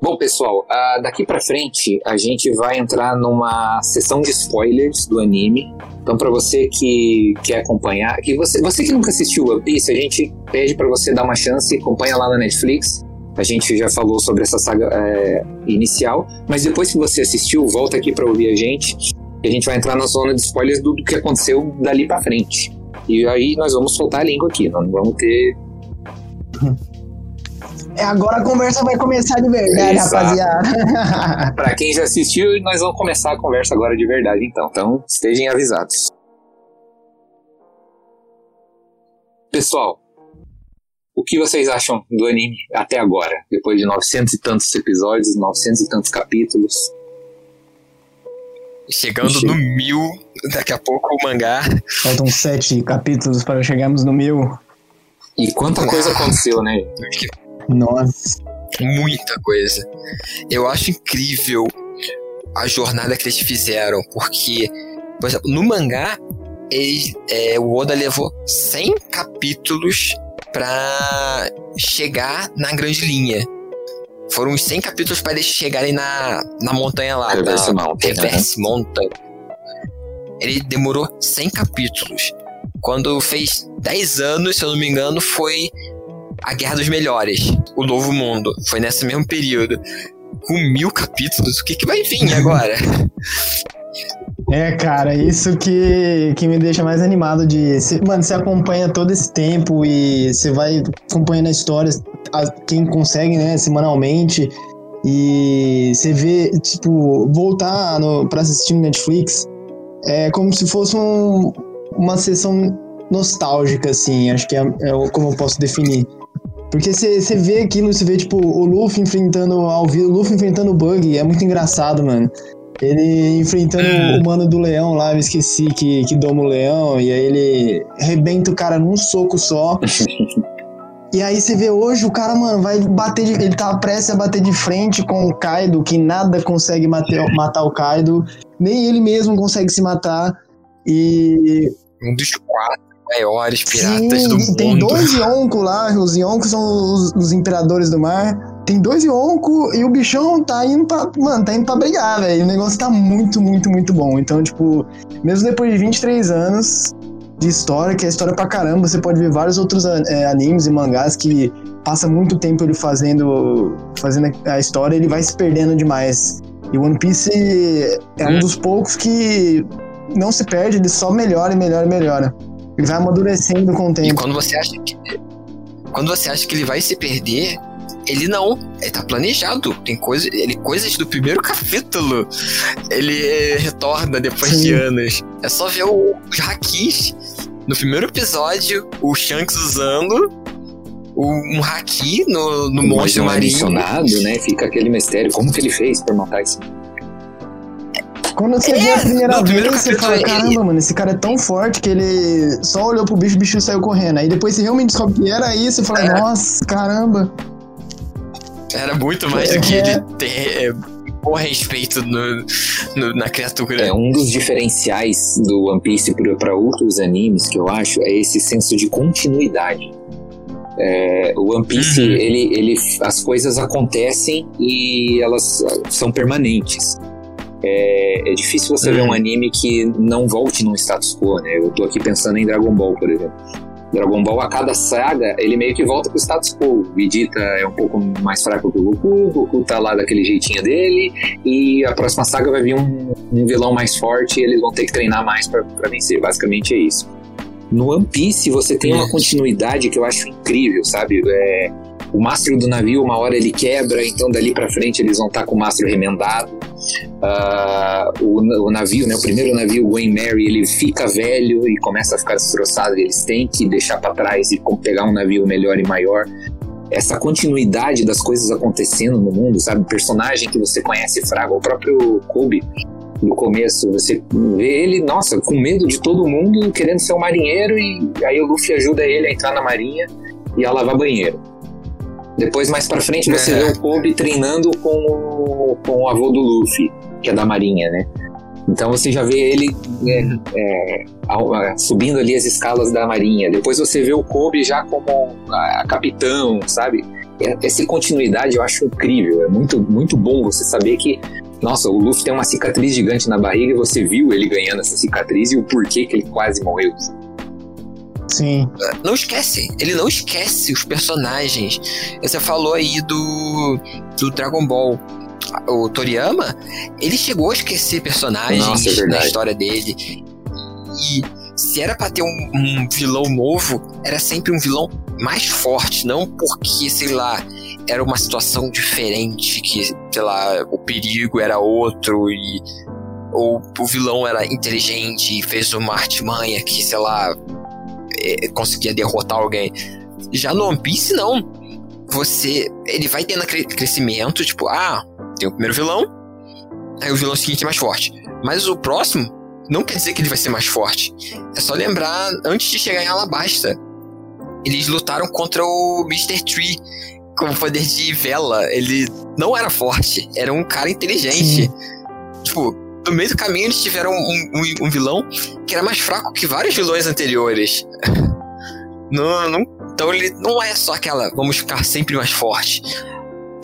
Bom, pessoal, ah, daqui pra frente a gente vai entrar numa sessão de spoilers do anime. Então, pra você que quer acompanhar, que você, você que nunca assistiu One Piece, a gente pede pra você dar uma chance, acompanha lá na Netflix. A gente já falou sobre essa saga é, inicial, mas depois que você assistiu, volta aqui pra ouvir a gente. E a gente vai entrar na zona de spoilers do, do que aconteceu dali pra frente. E aí nós vamos soltar a língua aqui, não vamos ter
agora a conversa vai começar de verdade,
Exato.
rapaziada.
Pra quem já assistiu, nós vamos começar a conversa agora de verdade, então. Então, estejam avisados. Pessoal, o que vocês acham do anime até agora? Depois de 900 e tantos episódios, 900 e tantos capítulos.
Chegando
Ixi.
no mil, daqui a pouco o mangá.
Faltam sete capítulos para chegarmos no mil.
E quanta coisa aconteceu, né?
Nossa.
Muita coisa. Eu acho incrível a jornada que eles fizeram, porque, por exemplo, no mangá, eles, é, o Oda levou 100 capítulos pra chegar na grande linha. Foram uns 100 capítulos para eles chegarem na, na montanha lá.
Reverse
na
Mountain,
Reverse Mountain. Ele demorou 100 capítulos. Quando fez 10 anos, se eu não me engano, foi a Guerra dos Melhores, o Novo Mundo. Foi nesse mesmo período. Com mil capítulos, o que, que vai vir agora?
É, cara, isso que, que me deixa mais animado de. cê- mano, você acompanha todo esse tempo e você vai acompanhando a história, a- quem consegue, né, semanalmente. E você vê, tipo, voltar no, pra assistir no Netflix é como se fosse um- uma sessão nostálgica, assim. Acho que é, é como eu posso definir. Porque você vê aquilo, você vê, tipo, o Luffy enfrentando ao vivo, o Luffy enfrentando o Bug, é muito engraçado, mano. Ele enfrentando o mano do leão lá, eu esqueci que, que doma o leão, e aí ele arrebenta o cara num soco só. e aí você vê hoje o cara, mano, vai bater de, Ele tá prestes a bater de frente com o Kaido, que nada consegue matar, matar o Kaido, nem ele mesmo consegue se matar. E
Um dos quatro maiores piratas
Sim,
do
tem
mundo.
dois Yonko lá, os Yonko são os, os imperadores do mar. Tem dois Yonko e o bichão tá indo pra. Mano, tá indo pra brigar, velho. O negócio tá muito, muito, muito bom. Então, tipo, mesmo depois de 23 anos de história, que é história pra caramba, você pode ver vários outros é, animes e mangás que passa muito tempo ele fazendo, fazendo a história ele vai se perdendo demais. E One Piece é um
Hum.
dos poucos que não se perde, ele só melhora e melhora e melhora. Ele vai amadurecendo com o
E
tempo.
quando você acha que. Quando você acha que ele vai se perder, ele não. Ele tá planejado. Tem coisa, ele, coisas do primeiro capítulo. Ele eh, retorna depois
Sim.
de anos. É só ver o- os hakis. No primeiro episódio, o Shanks usando um haki no, no
Mas
monstro
não é
marinho.
né? Fica aquele mistério. Como que ele fez pra matar esse
Quando você
É,
vê a primeira
primeiro
vez, você fala,
ele-
caramba, mano, esse cara é tão forte que ele só olhou pro bicho, o bicho saiu correndo. Aí depois você realmente descobre que era isso e fala,
É.
nossa, caramba.
Era muito mais do que
É.
ele ter é, bom respeito no, no- na criatura.
É, um dos diferenciais do One Piece para outros animes que eu acho é esse senso de continuidade. É, o One Piece,
Uhum.
ele, ele, as coisas acontecem e elas são permanentes. É, é difícil você ver
Uhum.
um anime que não volte num status quo, né? Eu tô aqui pensando em Dragon Ball, por exemplo. Dragon Ball, a cada saga, ele meio que volta pro status quo. O Vegeta é um pouco mais fraco que o Goku, o Goku tá lá daquele jeitinho dele, e a próxima saga vai vir um, um vilão mais forte e eles vão ter que treinar mais pra vencer. Basicamente é isso. No One Piece você tem uma continuidade que eu acho incrível, sabe? É, o mastro do navio, uma hora ele quebra, então dali pra frente eles vão estar com o mastro remendado. Ah, o, o navio, né, o primeiro navio, o Wayne Mary, ele fica velho e começa a ficar destroçado. Eles têm que deixar pra trás e pegar um navio melhor e maior. essa continuidade das coisas acontecendo no mundo, sabe? Personagem que você conhece fraco, o próprio Kobe no começo, você vê ele, nossa, com medo de todo mundo, querendo ser um marinheiro, e aí o Luffy ajuda ele a entrar na marinha e a lavar banheiro. Depois, mais pra frente, você é. vê o Kobe treinando com o, com o avô do Luffy, que é da marinha, né? Então você já vê ele é, é, subindo ali as escalas da marinha. Depois você vê o Kobe já como a, a capitão, sabe? Essa continuidade eu acho incrível. É muito, muito bom você saber que, nossa, o Luffy tem uma cicatriz gigante na barriga e você viu ele ganhando essa cicatriz e o porquê que ele quase morreu.
Sim.
Não esquece, ele não esquece os personagens. Você falou aí do, do Dragon Ball o Toriyama, ele chegou a esquecer personagens Nossa, é na história dele. E se era pra ter um, um, vilão novo, era sempre um vilão mais forte, não porque, sei lá, era uma situação diferente, que, sei lá, o perigo era outro e. Ou o vilão era inteligente e fez uma artimanha que, sei lá, conseguia derrotar alguém. Já no One Piece, não. Você. Ele vai tendo crescimento, tipo, ah, tem o primeiro vilão, aí o vilão seguinte é mais forte. Mas o próximo não quer dizer que ele vai ser mais forte. É só lembrar, antes de chegar em Alabasta, eles lutaram contra o Mr. Tree com o poder de vela. Ele não era forte, era um cara inteligente. Sim. Tipo, no meio do caminho eles tiveram um, um, um, vilão que era mais fraco que vários vilões anteriores. não, não, então ele não é só aquela, vamos ficar sempre mais forte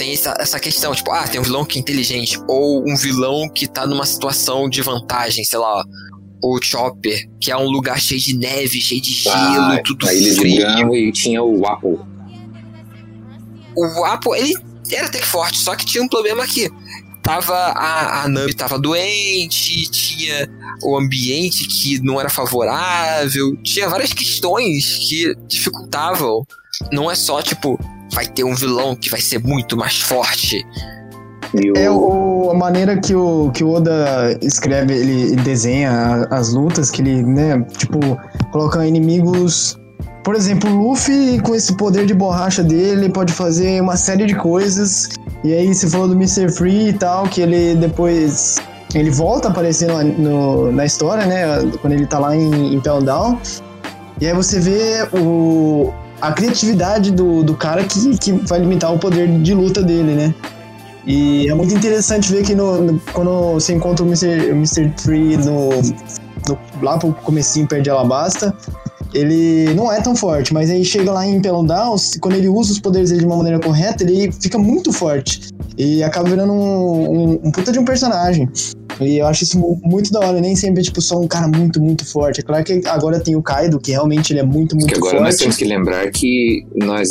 tem essa, essa questão, tipo, ah, tem um vilão que é inteligente, ou um vilão que tá numa situação de vantagem, sei lá, o Chopper, que é um lugar cheio de neve, cheio de gelo, ah, tudo
a ilha frio. E tinha o Apple.
O Apple, ele era até forte, só que tinha um problema aqui. Tava a, a Nami tava doente, tinha o ambiente que não era favorável, tinha várias questões que dificultavam. Não é só, tipo, vai ter um vilão que vai ser muito mais forte.
O... É o, a maneira que o, que o Oda escreve, ele desenha as lutas, que ele, né, tipo, coloca inimigos. Por exemplo, o Luffy, com esse poder de borracha dele, pode fazer uma série de coisas. E aí, você falou do Mr. Free e tal, que ele depois. Ele volta a aparecer no, no, na história, né? Quando ele tá lá em, em Down. E aí você vê o, a criatividade do, do cara que, que vai limitar o poder de luta dele, né? E é muito interessante ver que no, no quando você encontra o Mr. Mr. Tree no, no, lá pro comecinho perto de Alabasta, ele não é tão forte, mas aí chega lá em Pelon Downs, quando ele usa os poderes dele de uma maneira correta, ele fica muito forte. E acaba virando um, um, um puta de um personagem. E eu acho isso muito da hora, nem sempre é tipo só um cara muito, muito forte. É claro que agora tem o Kaido, que realmente ele é muito, muito
que agora
forte.
nós temos que lembrar que nós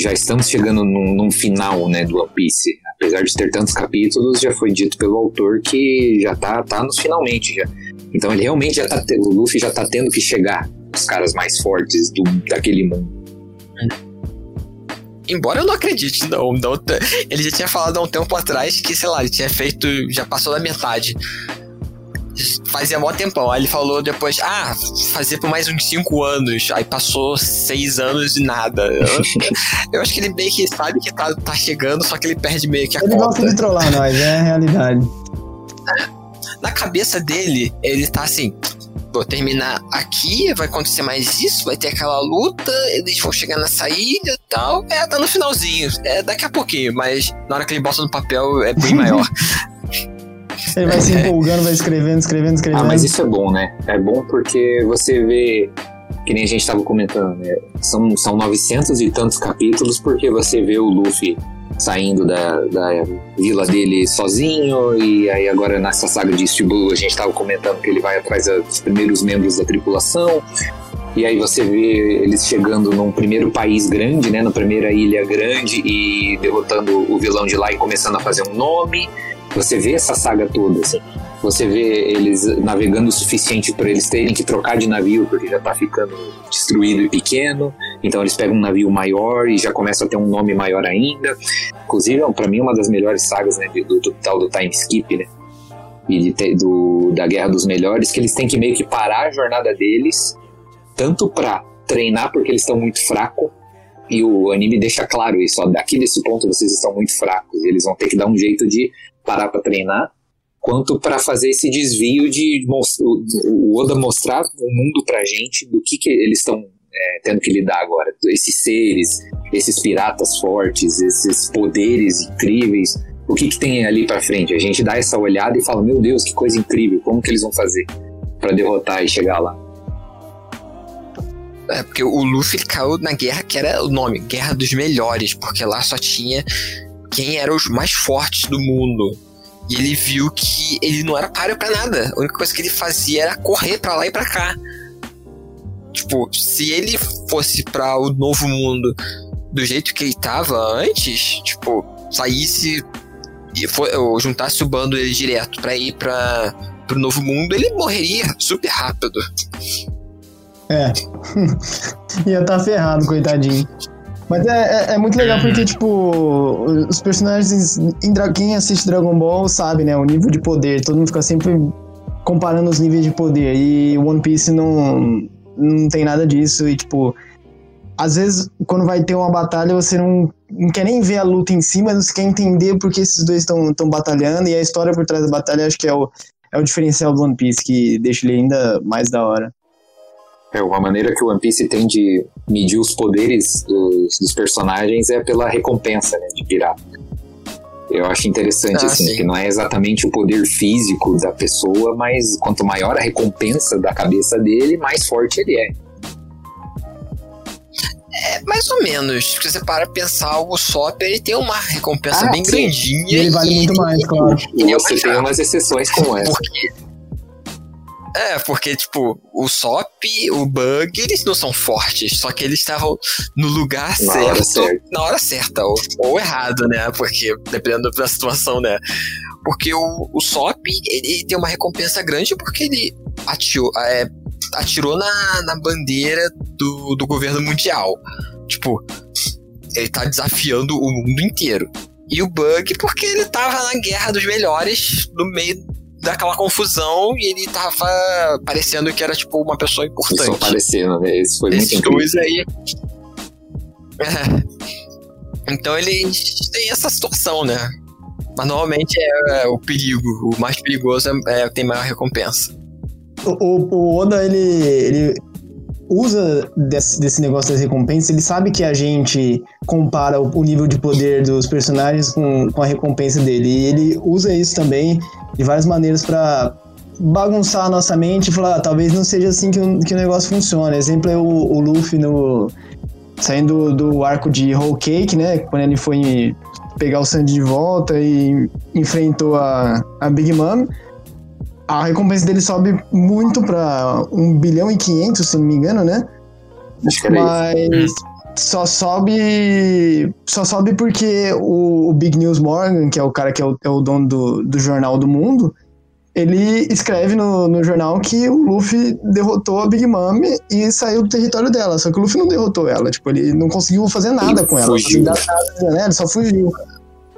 já estamos chegando num, num, final, né, do One Piece. Apesar de ter tantos capítulos, já foi dito pelo autor que já tá, tá nos finalmente já. Então ele realmente já tá, o Luffy já tá tendo que chegar os caras mais fortes do, daquele mundo.
Embora eu não acredite, não, não. Ele já tinha falado há um tempo atrás que, sei lá, ele tinha feito. Já passou da metade. Fazia mó tempão. Aí ele falou depois, ah, fazer por mais uns 5 anos. Aí passou 6 anos e nada. Eu, eu, acho que ele meio que sabe que tá, tá chegando, só que ele perde meio que a
ele
conta.
Ele gosta de trollar nós, é a realidade.
Na cabeça dele, ele tá assim, vou terminar aqui, vai acontecer mais isso, vai ter aquela luta, eles vão chegar nessa ilha e tal. É, tá no finalzinho. É daqui a pouquinho, mas na hora que ele bota no papel é bem maior.
Ele vai se empolgando, vai escrevendo, escrevendo, escrevendo.
Ah, mas isso é bom, né? É bom porque você vê, que nem a gente estava comentando, né? São, são 900 e tantos capítulos porque você vê o Luffy saindo da, da vila dele sozinho, e aí agora nessa saga de East Blue a gente estava comentando que ele vai atrás dos primeiros membros da tripulação, e aí você vê eles chegando num primeiro país grande, né, na primeira ilha grande e derrotando o vilão de lá e começando a fazer um nome. Você vê essa saga toda, assim. Você vê eles navegando o suficiente para eles terem que trocar de navio porque já tá ficando destruído e pequeno. Então eles pegam um navio maior e já começa a ter um nome maior ainda. Inclusive, para mim, é uma das melhores sagas né, do, do tal do time skip, né? E de, do, da Guerra dos Melhores, que eles têm que meio que parar a jornada deles, tanto para treinar porque eles estão muito fracos, E o anime deixa claro isso, ó, daqui desse ponto vocês estão muito fracos, eles vão ter que dar um jeito de parar para treinar, quanto para fazer esse desvio de o Oda mostrar o mundo pra gente do que, que eles estão é, tendo que lidar agora. Esses seres, esses piratas fortes, esses poderes incríveis. O que, que tem ali pra frente? A gente dá essa olhada e fala: Meu Deus, que coisa incrível, como que eles vão fazer para derrotar e chegar lá?
É, porque o Luffy caiu na guerra que era o nome, Guerra dos Melhores, porque lá só tinha quem eram os mais fortes do mundo. E ele viu que ele não era páreo para nada. A única coisa que ele fazia era correr para lá e para cá. Tipo, se ele fosse para o novo mundo do jeito que ele tava antes, tipo, saísse e ou juntasse o bando dele direto para ir para pro novo mundo, ele morreria super rápido.
É. Ia estar tá ferrado, coitadinho. Mas é, é, é, muito legal porque, tipo, os personagens. Em, quem assiste Dragon Ball sabe, né? O nível de poder. Todo mundo fica sempre comparando os níveis de poder. E One Piece não, não tem nada disso. E, tipo, às vezes, quando vai ter uma batalha, você não, não quer nem ver a luta em si, mas você quer entender porque esses dois estão batalhando. E a história por trás da batalha acho que é o, é o diferencial do One Piece, que deixa ele ainda mais da hora.
É, uma maneira que o One Piece tem de medir os poderes dos, dos personagens é pela recompensa, né, de pirata. Eu acho interessante, ah, assim, sim. que não é exatamente o poder físico da pessoa, mas quanto maior a recompensa da cabeça dele, mais forte ele é.
É, mais ou menos. Se você para pensar, o Sop ele tem uma recompensa ah, bem sim. grandinha. E
ele vale muito mais, claro.
E você tem umas exceções como essa.
Porque é, porque, tipo, o Sop, o Bug, eles não são fortes, só que eles estavam no lugar na certo, hora certa. na hora certa, ou, ou, errado, né? Porque, dependendo da situação, né? Porque o, o Sop, ele tem uma recompensa grande porque ele atirou, é, atirou na, na bandeira do, do governo mundial. Tipo, ele tá desafiando o mundo inteiro. E o Bug, porque ele tava na guerra dos melhores no meio daquela confusão e ele tava parecendo que era, tipo, uma pessoa importante. Só
parecendo, né? Isso foi Esses muito
dois aí. É. Então eles têm essa situação, né? Mas normalmente é, é o perigo. O mais perigoso é, é tem maior recompensa.
O, o, o Oda, ele, ele usa desse, desse negócio das recompensas, ele sabe que a gente compara o, o nível de poder dos personagens com, com a recompensa dele. E ele usa isso também de várias maneiras para bagunçar a nossa mente e falar, ah, talvez não seja assim que o, que o negócio funciona. Exemplo é o, o Luffy no, saindo do arco de Whole Cake, né? Quando ele foi pegar o Sandy de volta e enfrentou a, a Big Mom a recompensa dele sobe muito para 1 bilhão e 500, se não me engano, né?
Acho que era
Mas isso. só sobe só sobe porque o, o, Big News Morgan, que é o cara que é o, é o dono do, do jornal do mundo, ele escreve no, no jornal que o Luffy derrotou a Big Mom e saiu do território dela. Só que o Luffy não derrotou ela. Tipo, ele não conseguiu fazer nada ele com ela.
Fugiu.
Nada, né? Ele só fugiu.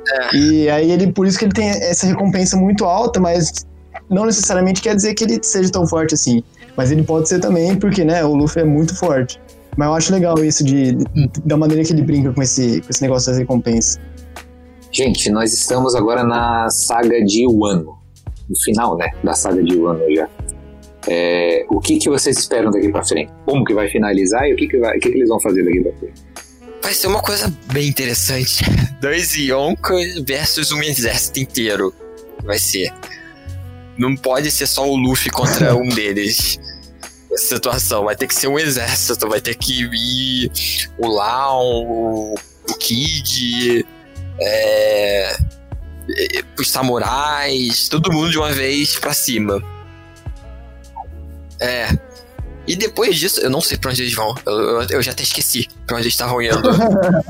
É. E aí ele, por isso que ele tem essa recompensa muito alta, mas não necessariamente quer dizer que ele seja tão forte assim. Mas ele pode ser também, porque, né, o Luffy é muito forte. Mas eu acho legal isso de, de da maneira que ele brinca com esse, com esse negócio das recompensas.
Gente, nós estamos agora na saga de Wano. No final, né, da saga de Wano já. É, o que, que vocês esperam daqui pra frente? Como que vai finalizar e o que, que, vai, o que, que eles vão fazer daqui pra frente?
Vai ser uma coisa bem interessante. Dois Yonkos versus um exército inteiro. Vai ser. Não pode ser só o Luffy contra um deles. Essa situação. Vai ter que ser um exército. Vai ter que ir o Laon, o, o Kid, é, os samurais, todo mundo de uma vez pra cima. É. E depois disso, eu não sei pra onde eles vão. Eu, eu, eu já até esqueci pra onde eles estavam indo.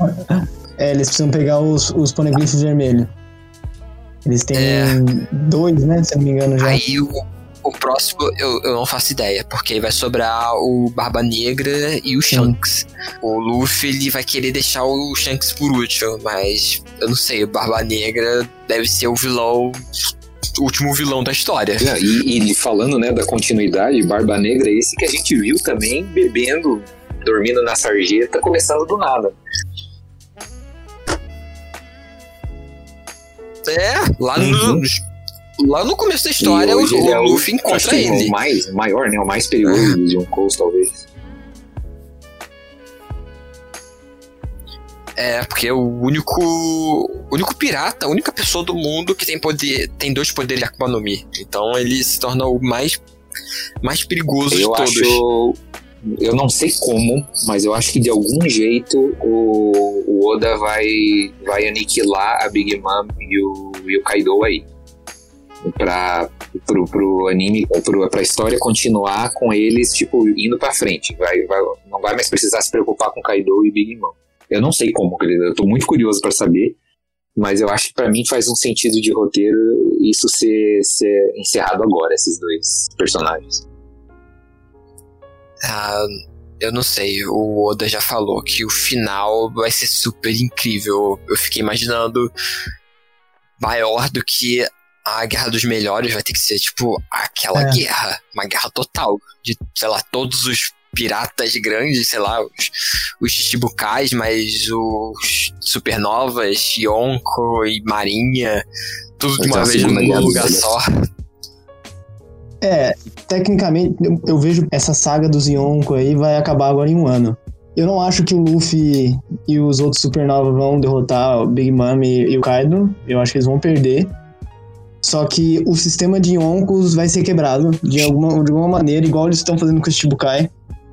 é, eles precisam pegar os, os poneglyphs vermelhos. Eles têm é. dois, né? Se não me engano já.
Aí o, o próximo eu, eu não faço ideia, porque aí vai sobrar o Barba Negra e o Shanks. Sim. O Luffy ele vai querer deixar o Shanks por último, mas eu não sei, o Barba Negra deve ser o vilão o último vilão da história.
É, e, e, falando né, da continuidade, Barba Negra é esse que a gente viu também bebendo dormindo na sarjeta, começando do nada.
É, lá no,
Uhum.
lá no começo da história, o,
ele é
o Luffy encontra ele.
O mais, o maior, né? O mais perigoso dos Yonkous, talvez.
É, porque é o único. o único pirata, a única pessoa do mundo que tem poder. tem dois poderes de Akuma no Mi. Então ele se torna o mais. mais perigoso de
Eu
todos.
acho. Eu não sei como, mas eu acho que de algum jeito o, o Oda vai, vai aniquilar a Big Mom e o, e o Kaido aí. Pra, pro, pro anime, pro, pra história continuar com eles, tipo, indo pra frente. Vai, vai, não vai mais precisar se preocupar com Kaido e Big Mom. Eu não sei como, querido. Eu tô muito curioso pra saber. Mas eu acho que pra mim faz um sentido de roteiro isso ser, ser encerrado agora, esses dois personagens.
Ah, eu não sei, o Oda já falou que o final vai ser super incrível. Eu fiquei imaginando maior do que a Guerra dos Melhores vai ter que ser, tipo, aquela
É.
guerra, uma guerra total. De, sei lá, todos os piratas grandes, sei lá, os, os Chichibukais, mas os Supernovas, Yonko e Marinha, tudo de uma
uma
vez
Guerra
num
dos
lugar só.
É, tecnicamente, eu, eu vejo essa saga dos Yonko aí vai acabar agora em um ano. Eu não acho que o Luffy e os outros Supernova vão derrotar o Big Mom e, e o Kaido. Eu acho que eles vão perder. Só que o sistema de Yonkos vai ser quebrado de alguma, de alguma maneira, igual eles estão fazendo com o Shichibukai.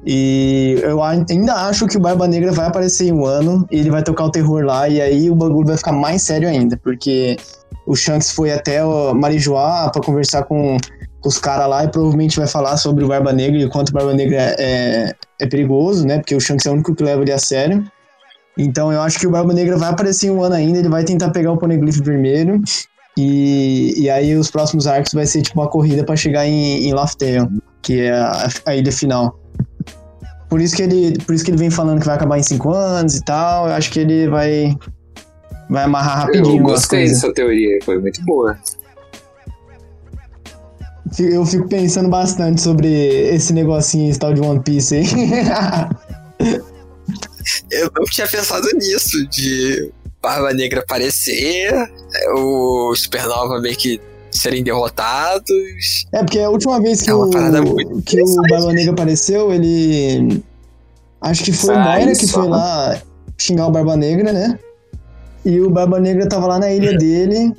E eu ainda acho que o Barba Negra vai aparecer em um ano, e ele vai tocar o terror lá, e aí o bagulho vai ficar mais sério ainda, porque o Shanks foi até o Marijoá pra conversar com os caras lá e provavelmente vai falar sobre o Barba Negra e o quanto o Barba Negra é, é perigoso, né? Porque o Shanks é o único que leva ele a sério. Então eu acho que o Barba Negra vai aparecer em um ano ainda, ele vai tentar pegar o Poneglyph vermelho. E, e aí os próximos arcos vai ser tipo uma corrida pra chegar em, em Laughtale, que é a, a ilha final. Por isso que ele, por isso que ele vem falando que vai acabar em cinco anos e tal. Eu acho que ele vai vai amarrar rapidinho
Eu gostei dessa teoria, foi muito boa.
Eu fico pensando bastante sobre esse negocinho esse tal de One Piece aí.
Eu não tinha pensado nisso, de Barba Negra aparecer, o Supernova meio que serem derrotados.
é, porque a última vez que
É
o, que o Barba Negra apareceu, ele. Acho que foi o Moira que foi lá xingar o Barba Negra, né? E o Barba Negra tava lá na ilha dele.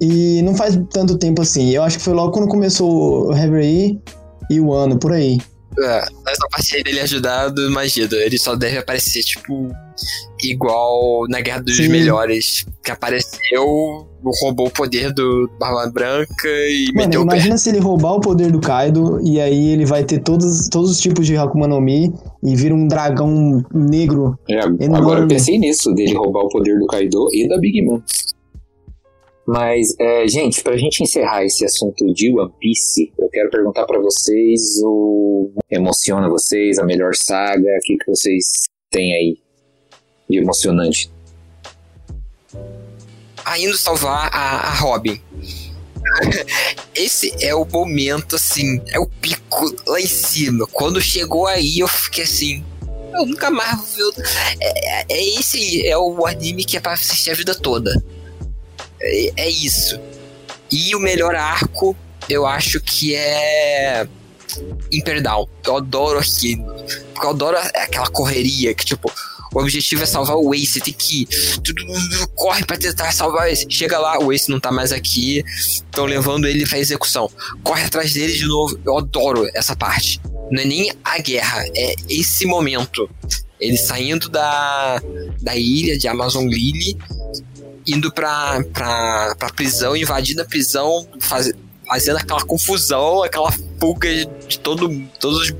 E não faz tanto tempo assim. Eu acho que foi logo quando começou o Reverie e o ano, por aí.
É, nessa parte aí dele ajudado, imagina, ele só deve aparecer, tipo, igual na Guerra dos
Sim.
Melhores, que apareceu, roubou o poder do Barba Branca e
Mano,
meteu o pé.
imagina se ele roubar o poder do Kaido e aí ele vai ter todos, todos os tipos de Hakuma no Mi e vira um dragão negro.
É,
Enorme.
agora eu pensei nisso, dele roubar o poder do Kaido e da Big Mom. Mas, é, gente, pra gente encerrar esse assunto de One Piece, eu quero perguntar pra vocês o emociona vocês, a melhor saga, o que, que vocês têm aí de emocionante?
Indo salvar a, a Robin. Esse é o momento, assim, é o pico lá em cima. Quando chegou aí, eu fiquei assim. Eu nunca mais vou ver. É, é- é esse é o anime que é pra assistir a vida toda. É, é isso. E o melhor arco, eu acho que é. Imperial Down. Eu adoro aquilo. Porque eu adoro aquela correria que, tipo, o objetivo é salvar o Ace, tem que ir. Corre pra tentar salvar o Ace. Chega lá, o Ace não tá mais aqui. Estão levando ele pra execução. Corre atrás dele de novo. Eu adoro essa parte. Não é nem a guerra, é esse momento. Ele saindo da, da ilha de Amazon Lily, indo pra, pra, pra prisão, invadindo a prisão, faz, fazendo aquela confusão, aquela fuga de todo, todos os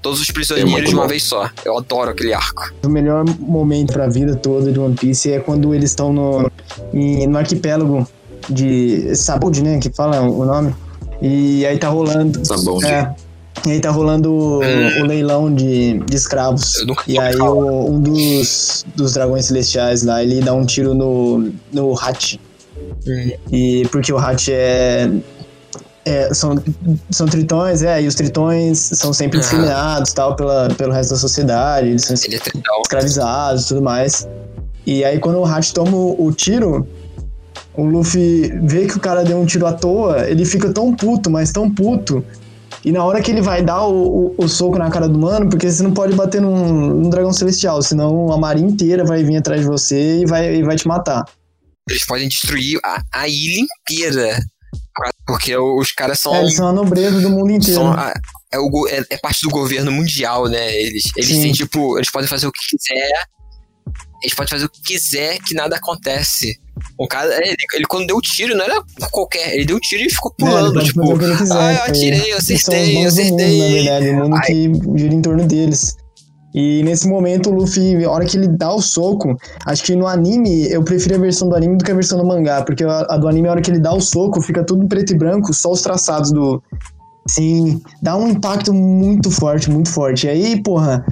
todos os
É
prisioneiros
muito
de uma
bom.
vez só. Eu adoro aquele arco.
O melhor momento pra vida toda de One Piece é quando eles estão no, no arquipélago de Sabud, né? Que fala o nome. E aí tá rolando.
Bom,
É. E aí tá rolando o,
Hum.
o leilão de, de escravos. E aí o- um dos, dos dragões celestiais lá, ele dá um tiro no, no Hat.
Hum.
E porque o Hat é, É, são, são tritões, é, e os tritões são sempre discriminados tal pela, pelo resto da sociedade, eles são
Ele é
escravizados e tudo mais. E aí quando o Hatch toma o tiro, o Luffy vê que o cara deu um tiro à toa, ele fica tão puto, mas tão puto. E na hora que ele vai dar o, o, o soco na cara do mano, porque você não pode bater num, num dragão celestial, senão a marinha inteira vai vir atrás de você e vai, e vai te matar.
Eles podem destruir a, a ilha inteira. Porque os caras são.
É, eles são a nobreza do mundo inteiro.
são a- é, o, é, é parte do governo mundial, né? Eles, eles
Sim.
têm, tipo, eles podem fazer o que quiser. Eles podem fazer o que quiser que nada acontece. O cara, é, ele, ele quando deu o tiro, não era qualquer. Ele deu o tiro e ficou
É,
pulando,
pode
tipo.
quiser,
ah, eu
foi-
atirei, eu acertei, eu
do mundo,
acertei.
na verdade, o mundo que gira em torno deles. E nesse momento o Luffy, a hora que ele dá o soco, acho que no anime eu prefiro a versão do anime do que a versão do mangá, porque a, a do anime, a hora que ele dá o soco, fica tudo em preto e branco, só os traçados do. Sim, dá um impacto muito forte, muito forte. E aí, porra,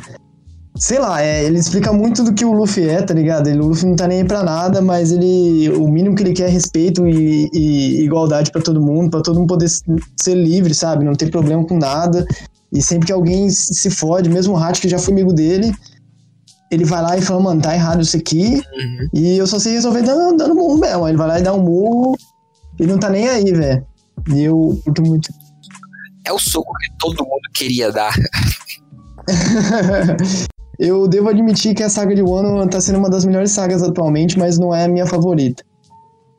sei lá, é, ele explica muito do que o Luffy é, tá ligado? Ele, o Luffy não tá nem aí pra nada, mas ele. O mínimo que ele quer é respeito e, e igualdade pra todo mundo, pra todo mundo poder ser livre, sabe? Não ter problema com nada. E sempre que alguém se fode, mesmo o Hat, que já foi amigo dele, ele vai lá e fala, mano, tá errado isso aqui.
Uhum.
E eu só sei resolver dando, dando murro mesmo. Aí Ele vai lá e dá um murro e não tá nem aí, velho. E eu curto muito.
É o soco que todo mundo queria dar.
eu devo admitir que a saga de Wano tá sendo uma das melhores sagas atualmente, mas não é a minha favorita.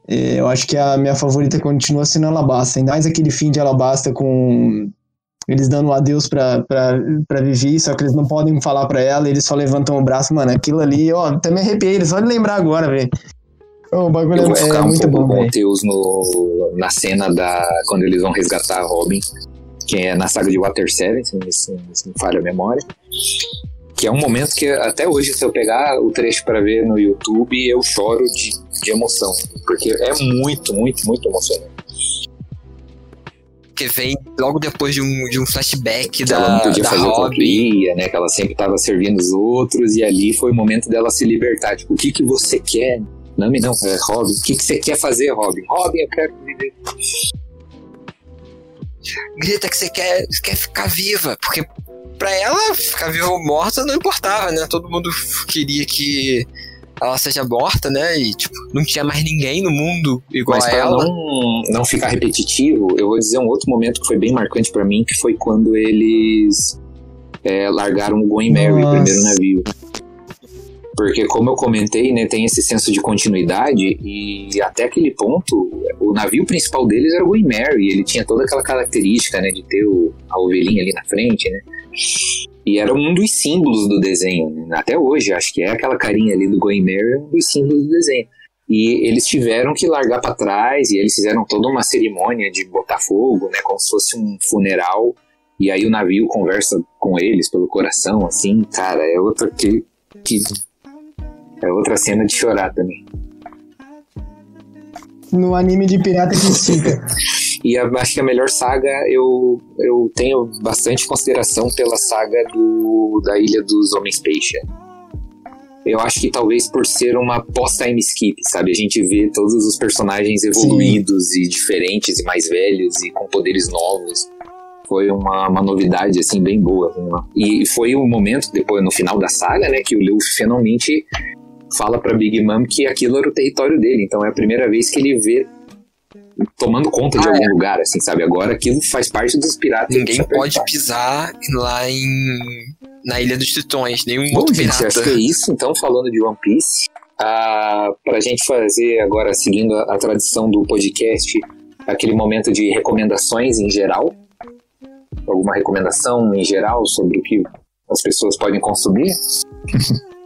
É, Eu acho que a minha favorita continua sendo Alabasta. Ainda mais aquele fim de Alabasta com eles dando um adeus pra, pra, pra Vivi, só que eles não podem falar pra ela, eles só levantam o braço, mano. Aquilo ali, ó, até me arrepiei, só de lembrar agora, velho. O bagulho
Eu vou ficar
é
um
muito
pouco
bom,
com
velho.
o Teus no, na cena da. quando eles vão resgatar a Robin, que é na saga de Water 7, se, se, se me falha a memória. Que é um momento que até hoje, se eu pegar o trecho pra ver no YouTube, eu choro de, de emoção. Porque é muito, muito, muito emocionante.
Que vem logo depois de um, de um flashback
Que
da,
ela não podia
da
fazer o que ela
Robin.
né? Que ela sempre tava servindo os outros, e ali foi o momento dela se libertar. Tipo, o que que você quer? Nami não, é Robin. O que que você quer fazer, Robin? Robin, eu quero viver.
Grita que você quer, quer ficar viva. Porque pra ela, ficar viva ou morta não importava, né? Todo mundo queria que ela seja morta, né? E, tipo, não tinha mais ninguém no mundo igual
Mas
a
pra
ela.
não, não ficar repetitivo, eu vou dizer um outro momento que foi bem marcante pra mim, que foi quando eles é, largaram o Going Mary, o primeiro navio. Porque, como eu comentei, né, tem esse senso de continuidade e até aquele ponto, o navio principal deles era o Going Mary, ele tinha toda aquela característica, né, de ter o- a ovelhinha ali na frente, né? E era um dos símbolos do desenho, né? até hoje, acho que é aquela carinha ali do Going Mary, é um dos símbolos do desenho. E eles tiveram que largar para trás e eles fizeram toda uma cerimônia de botar fogo, né, como se fosse um funeral. E aí o navio conversa com eles pelo coração, assim, cara, é outra que, que é outra cena de chorar também.
No anime de pirata que estica.
E acho que a melhor saga eu, eu tenho bastante consideração pela saga do, da Ilha dos Homens Peixe. Eu acho que talvez por ser uma pós-time skip, sabe? A gente vê todos os personagens evoluídos e diferentes e mais velhos e com poderes novos. Foi uma, uma novidade, assim, bem boa. né? E foi o momento, depois, no final da saga, né, que o Luffy finalmente fala pra Big Mom que aquilo era o território dele. Então é a primeira vez que ele vê tomando conta de
Ah,
algum lugar, assim, sabe? Agora aquilo faz parte dos piratas.
Ninguém
é
pode pisar lá em. na Ilha dos Tritões, nenhum
Bom,
outro
gente,
pirata.
acho que é isso. Então, falando de One Piece, ah, pra gente fazer agora, seguindo a, a tradição do podcast, aquele momento de recomendações em geral. Alguma recomendação em geral sobre o que as pessoas podem consumir?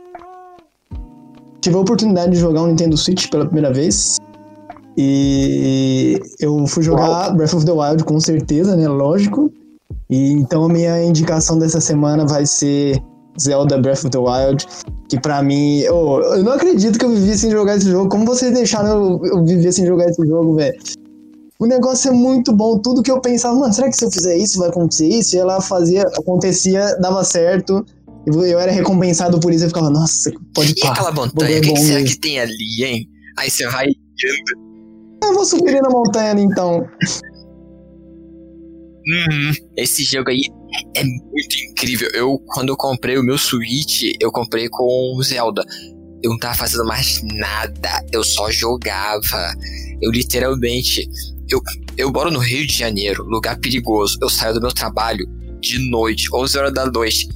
Tive a oportunidade de jogar um Nintendo Switch pela primeira vez. E eu fui jogar Breath of the Wild com certeza, né? Lógico. E então a minha indicação dessa semana vai ser Zelda Breath of the Wild. Que pra mim. ô, eu não acredito que eu vivi sem jogar esse jogo. Como vocês deixaram eu, eu viver sem jogar esse jogo, velho? O negócio é muito bom. Tudo que eu pensava, mano, será que se eu fizer isso vai acontecer isso? E ela fazia, acontecia, dava certo. Eu era recompensado por isso. Eu ficava, nossa, pode
E
pá.
aquela montanha, o que, que será
mesmo.
que tem ali, hein? Aí você vai.
Eu vou subir na montanha então.
Uhum. Esse jogo aí é muito incrível. Eu, quando eu comprei o meu Switch, eu comprei com o Zelda. Eu não tava fazendo mais nada. Eu só jogava. Eu literalmente. Eu, eu moro no Rio de Janeiro, lugar perigoso. Eu saio do meu trabalho de noite, 11 horas da noite.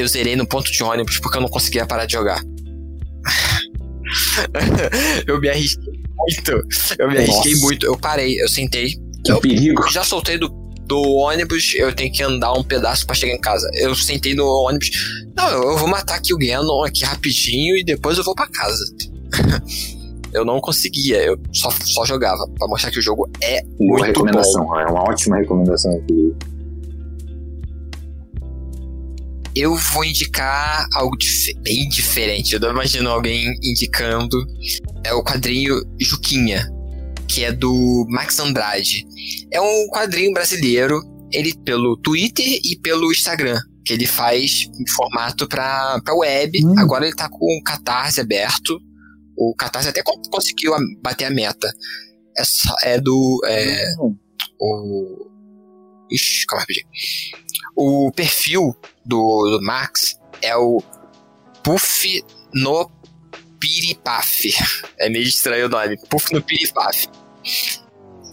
Eu zerei no ponto de ônibus porque eu não conseguia parar de jogar. eu me arrisquei muito. Eu me Nossa. arrisquei muito. Eu parei, eu sentei.
Que
eu
perigo.
Já soltei do, do ônibus, eu tenho que andar um pedaço para chegar em casa. Eu sentei no ônibus. Não, eu vou matar aqui o Ganon aqui rapidinho e depois eu vou para casa. eu não conseguia, eu só, só jogava. para mostrar que o jogo é Boa muito
recomendação, bom. é uma ótima recomendação aqui.
Eu vou indicar algo dif bem diferente. Eu não imagino alguém indicando. É o quadrinho Juquinha, que é do Max Andrade. É um quadrinho brasileiro, ele pelo Twitter e pelo Instagram, que ele faz em formato para web. Hum. Agora ele tá com o Catarse aberto. O Catarse até conseguiu bater a meta. É, é do. É, hum. O. Ixi, calma rapidinho. O perfil do, do Max é o Puff no Piripaf. É meio estranho o nome. Puff no Piripaf.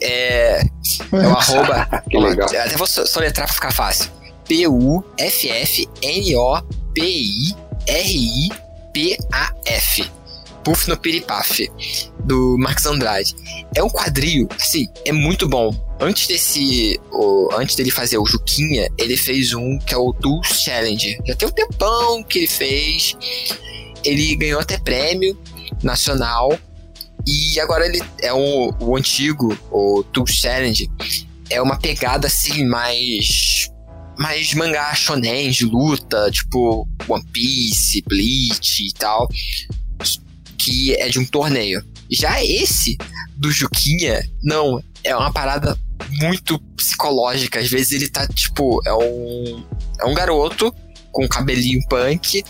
É. É o arroba.
que legal.
Até vou soletrar pra ficar fácil. P-U-F-F-N-O-P-I-R-I-P-A-F. Puff no Piripaf, do Marcos Andrade. É um quadril, assim, é muito bom. Antes desse. O, antes dele fazer o Juquinha, ele fez um que é o Tools Challenge. Já tem um tempão que ele fez. Ele ganhou até prêmio nacional. E agora ele é o, antigo, o Tools Challenge. É uma pegada assim mais mais mangá shonen de luta, tipo One Piece, Bleach e tal que é de um torneio. Já esse do Juquinha, não, é uma parada muito psicológica. Às vezes ele tá, tipo, é um, é um garoto com cabelinho punk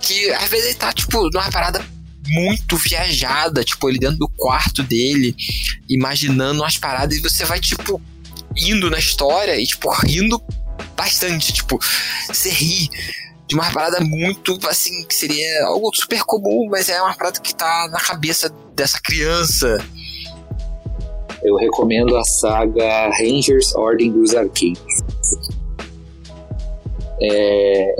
que às vezes ele tá, tipo, numa parada muito viajada, tipo, ele dentro do quarto dele, imaginando umas paradas e você vai, tipo, indo na história e, tipo, rindo bastante, tipo, você ri de uma parada muito, assim, que seria algo super comum, mas é uma parada que tá na cabeça dessa criança.
Eu recomendo a saga Rangers Ordem dos Arqueiros. É,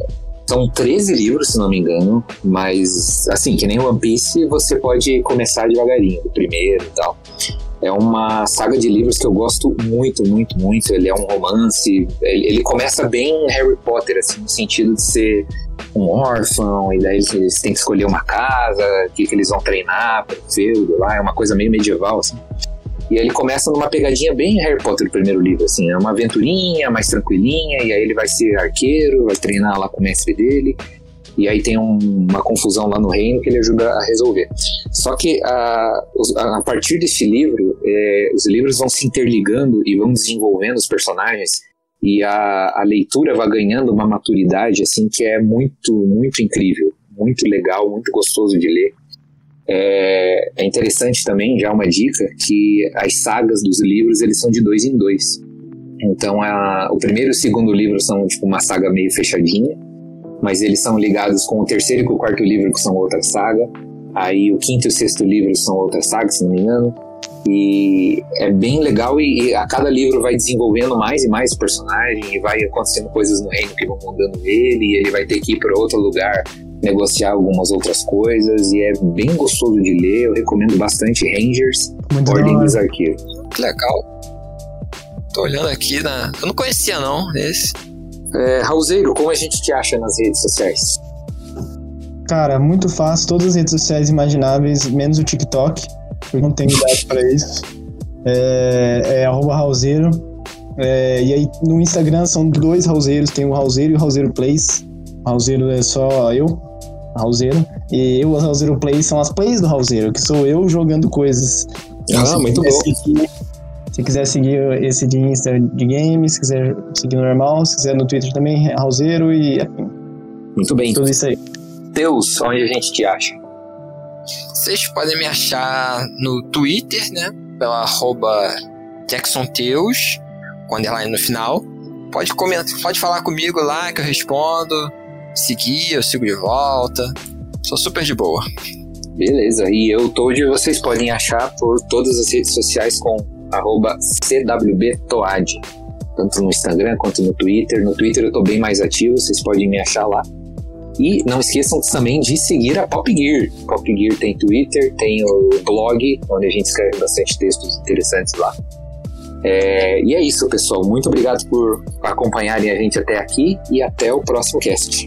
são 13 livros, se não me engano, mas assim, que nem One Piece, você pode começar devagarinho, o primeiro e tal. É uma saga de livros que eu gosto muito, muito, muito. Ele é um romance. Ele, ele começa bem Harry Potter, assim, no sentido de ser um órfão, e daí eles têm que escolher uma casa, o que, que eles vão treinar para o feudo lá. É uma coisa meio medieval, assim. E aí ele começa numa pegadinha bem Harry Potter, o primeiro livro, assim. É uma aventurinha mais tranquilinha, e aí ele vai ser arqueiro, vai treinar lá com o mestre dele e aí tem um, uma confusão lá no reino que ele ajuda a resolver. Só que a, a partir desse livro, é, os livros vão se interligando e vão desenvolvendo os personagens e a, a leitura vai ganhando uma maturidade assim que é muito, muito incrível, muito legal, muito gostoso de ler. É, é, interessante também, já uma dica, que as sagas dos livros eles são de dois em dois. Então, a, o primeiro e o segundo livro são tipo uma saga meio fechadinha, mas eles são ligados com o terceiro e com o quarto livro, que são outra saga. Aí o quinto e o sexto livro são outra saga, se não me engano. E é bem legal e, e, a cada livro vai desenvolvendo mais e mais o personagem e vai acontecendo coisas no reino que vão mudando ele e ele vai ter que ir para outro lugar negociar algumas outras coisas e é bem gostoso de ler. Eu recomendo bastante Rangers, Muito Ordem dos Arqueiros.
Que legal. Tô olhando aqui na. Eu não conhecia não esse.
É, Raulzeiro, como a gente te acha nas redes sociais?
Cara, muito fácil, todas as redes sociais imagináveis, menos o TikTok, porque não tenho idade para isso. É, é arroba Raulzeiro. É, e aí no Instagram são dois Raulzeiros, tem o Raulzeiro e o Raulzeiro Plays. O Raulzeiro é só eu, Raulzeiro. E eu, o Raulzeiro Plays, são as plays do Raulzeiro, que sou eu jogando coisas.
Ah, muito bom.
Se quiser seguir esse de Insta de games, se quiser seguir normal, se quiser no Twitter também, Raulzeiro e
Muito bem.
Tudo isso aí.
Deus, onde a gente te acha?
Vocês podem me achar no Twitter, né? Pela arroba JacksonTeus com underline no final. Pode comentar, pode falar comigo lá que eu respondo. Seguir, eu sigo de volta. Sou super de boa.
Beleza, e eu tô onde vocês podem achar por todas as redes sociais com CWBToad. Tanto no Instagram quanto no Twitter. No Twitter eu tô bem mais ativo, vocês podem me achar lá. E não esqueçam também de seguir a Pop Gear. Pop Gear tem Twitter, tem o blog, onde a gente escreve bastante textos interessantes lá. É, e é isso, pessoal. Muito obrigado por acompanharem a gente até aqui e até o próximo cast.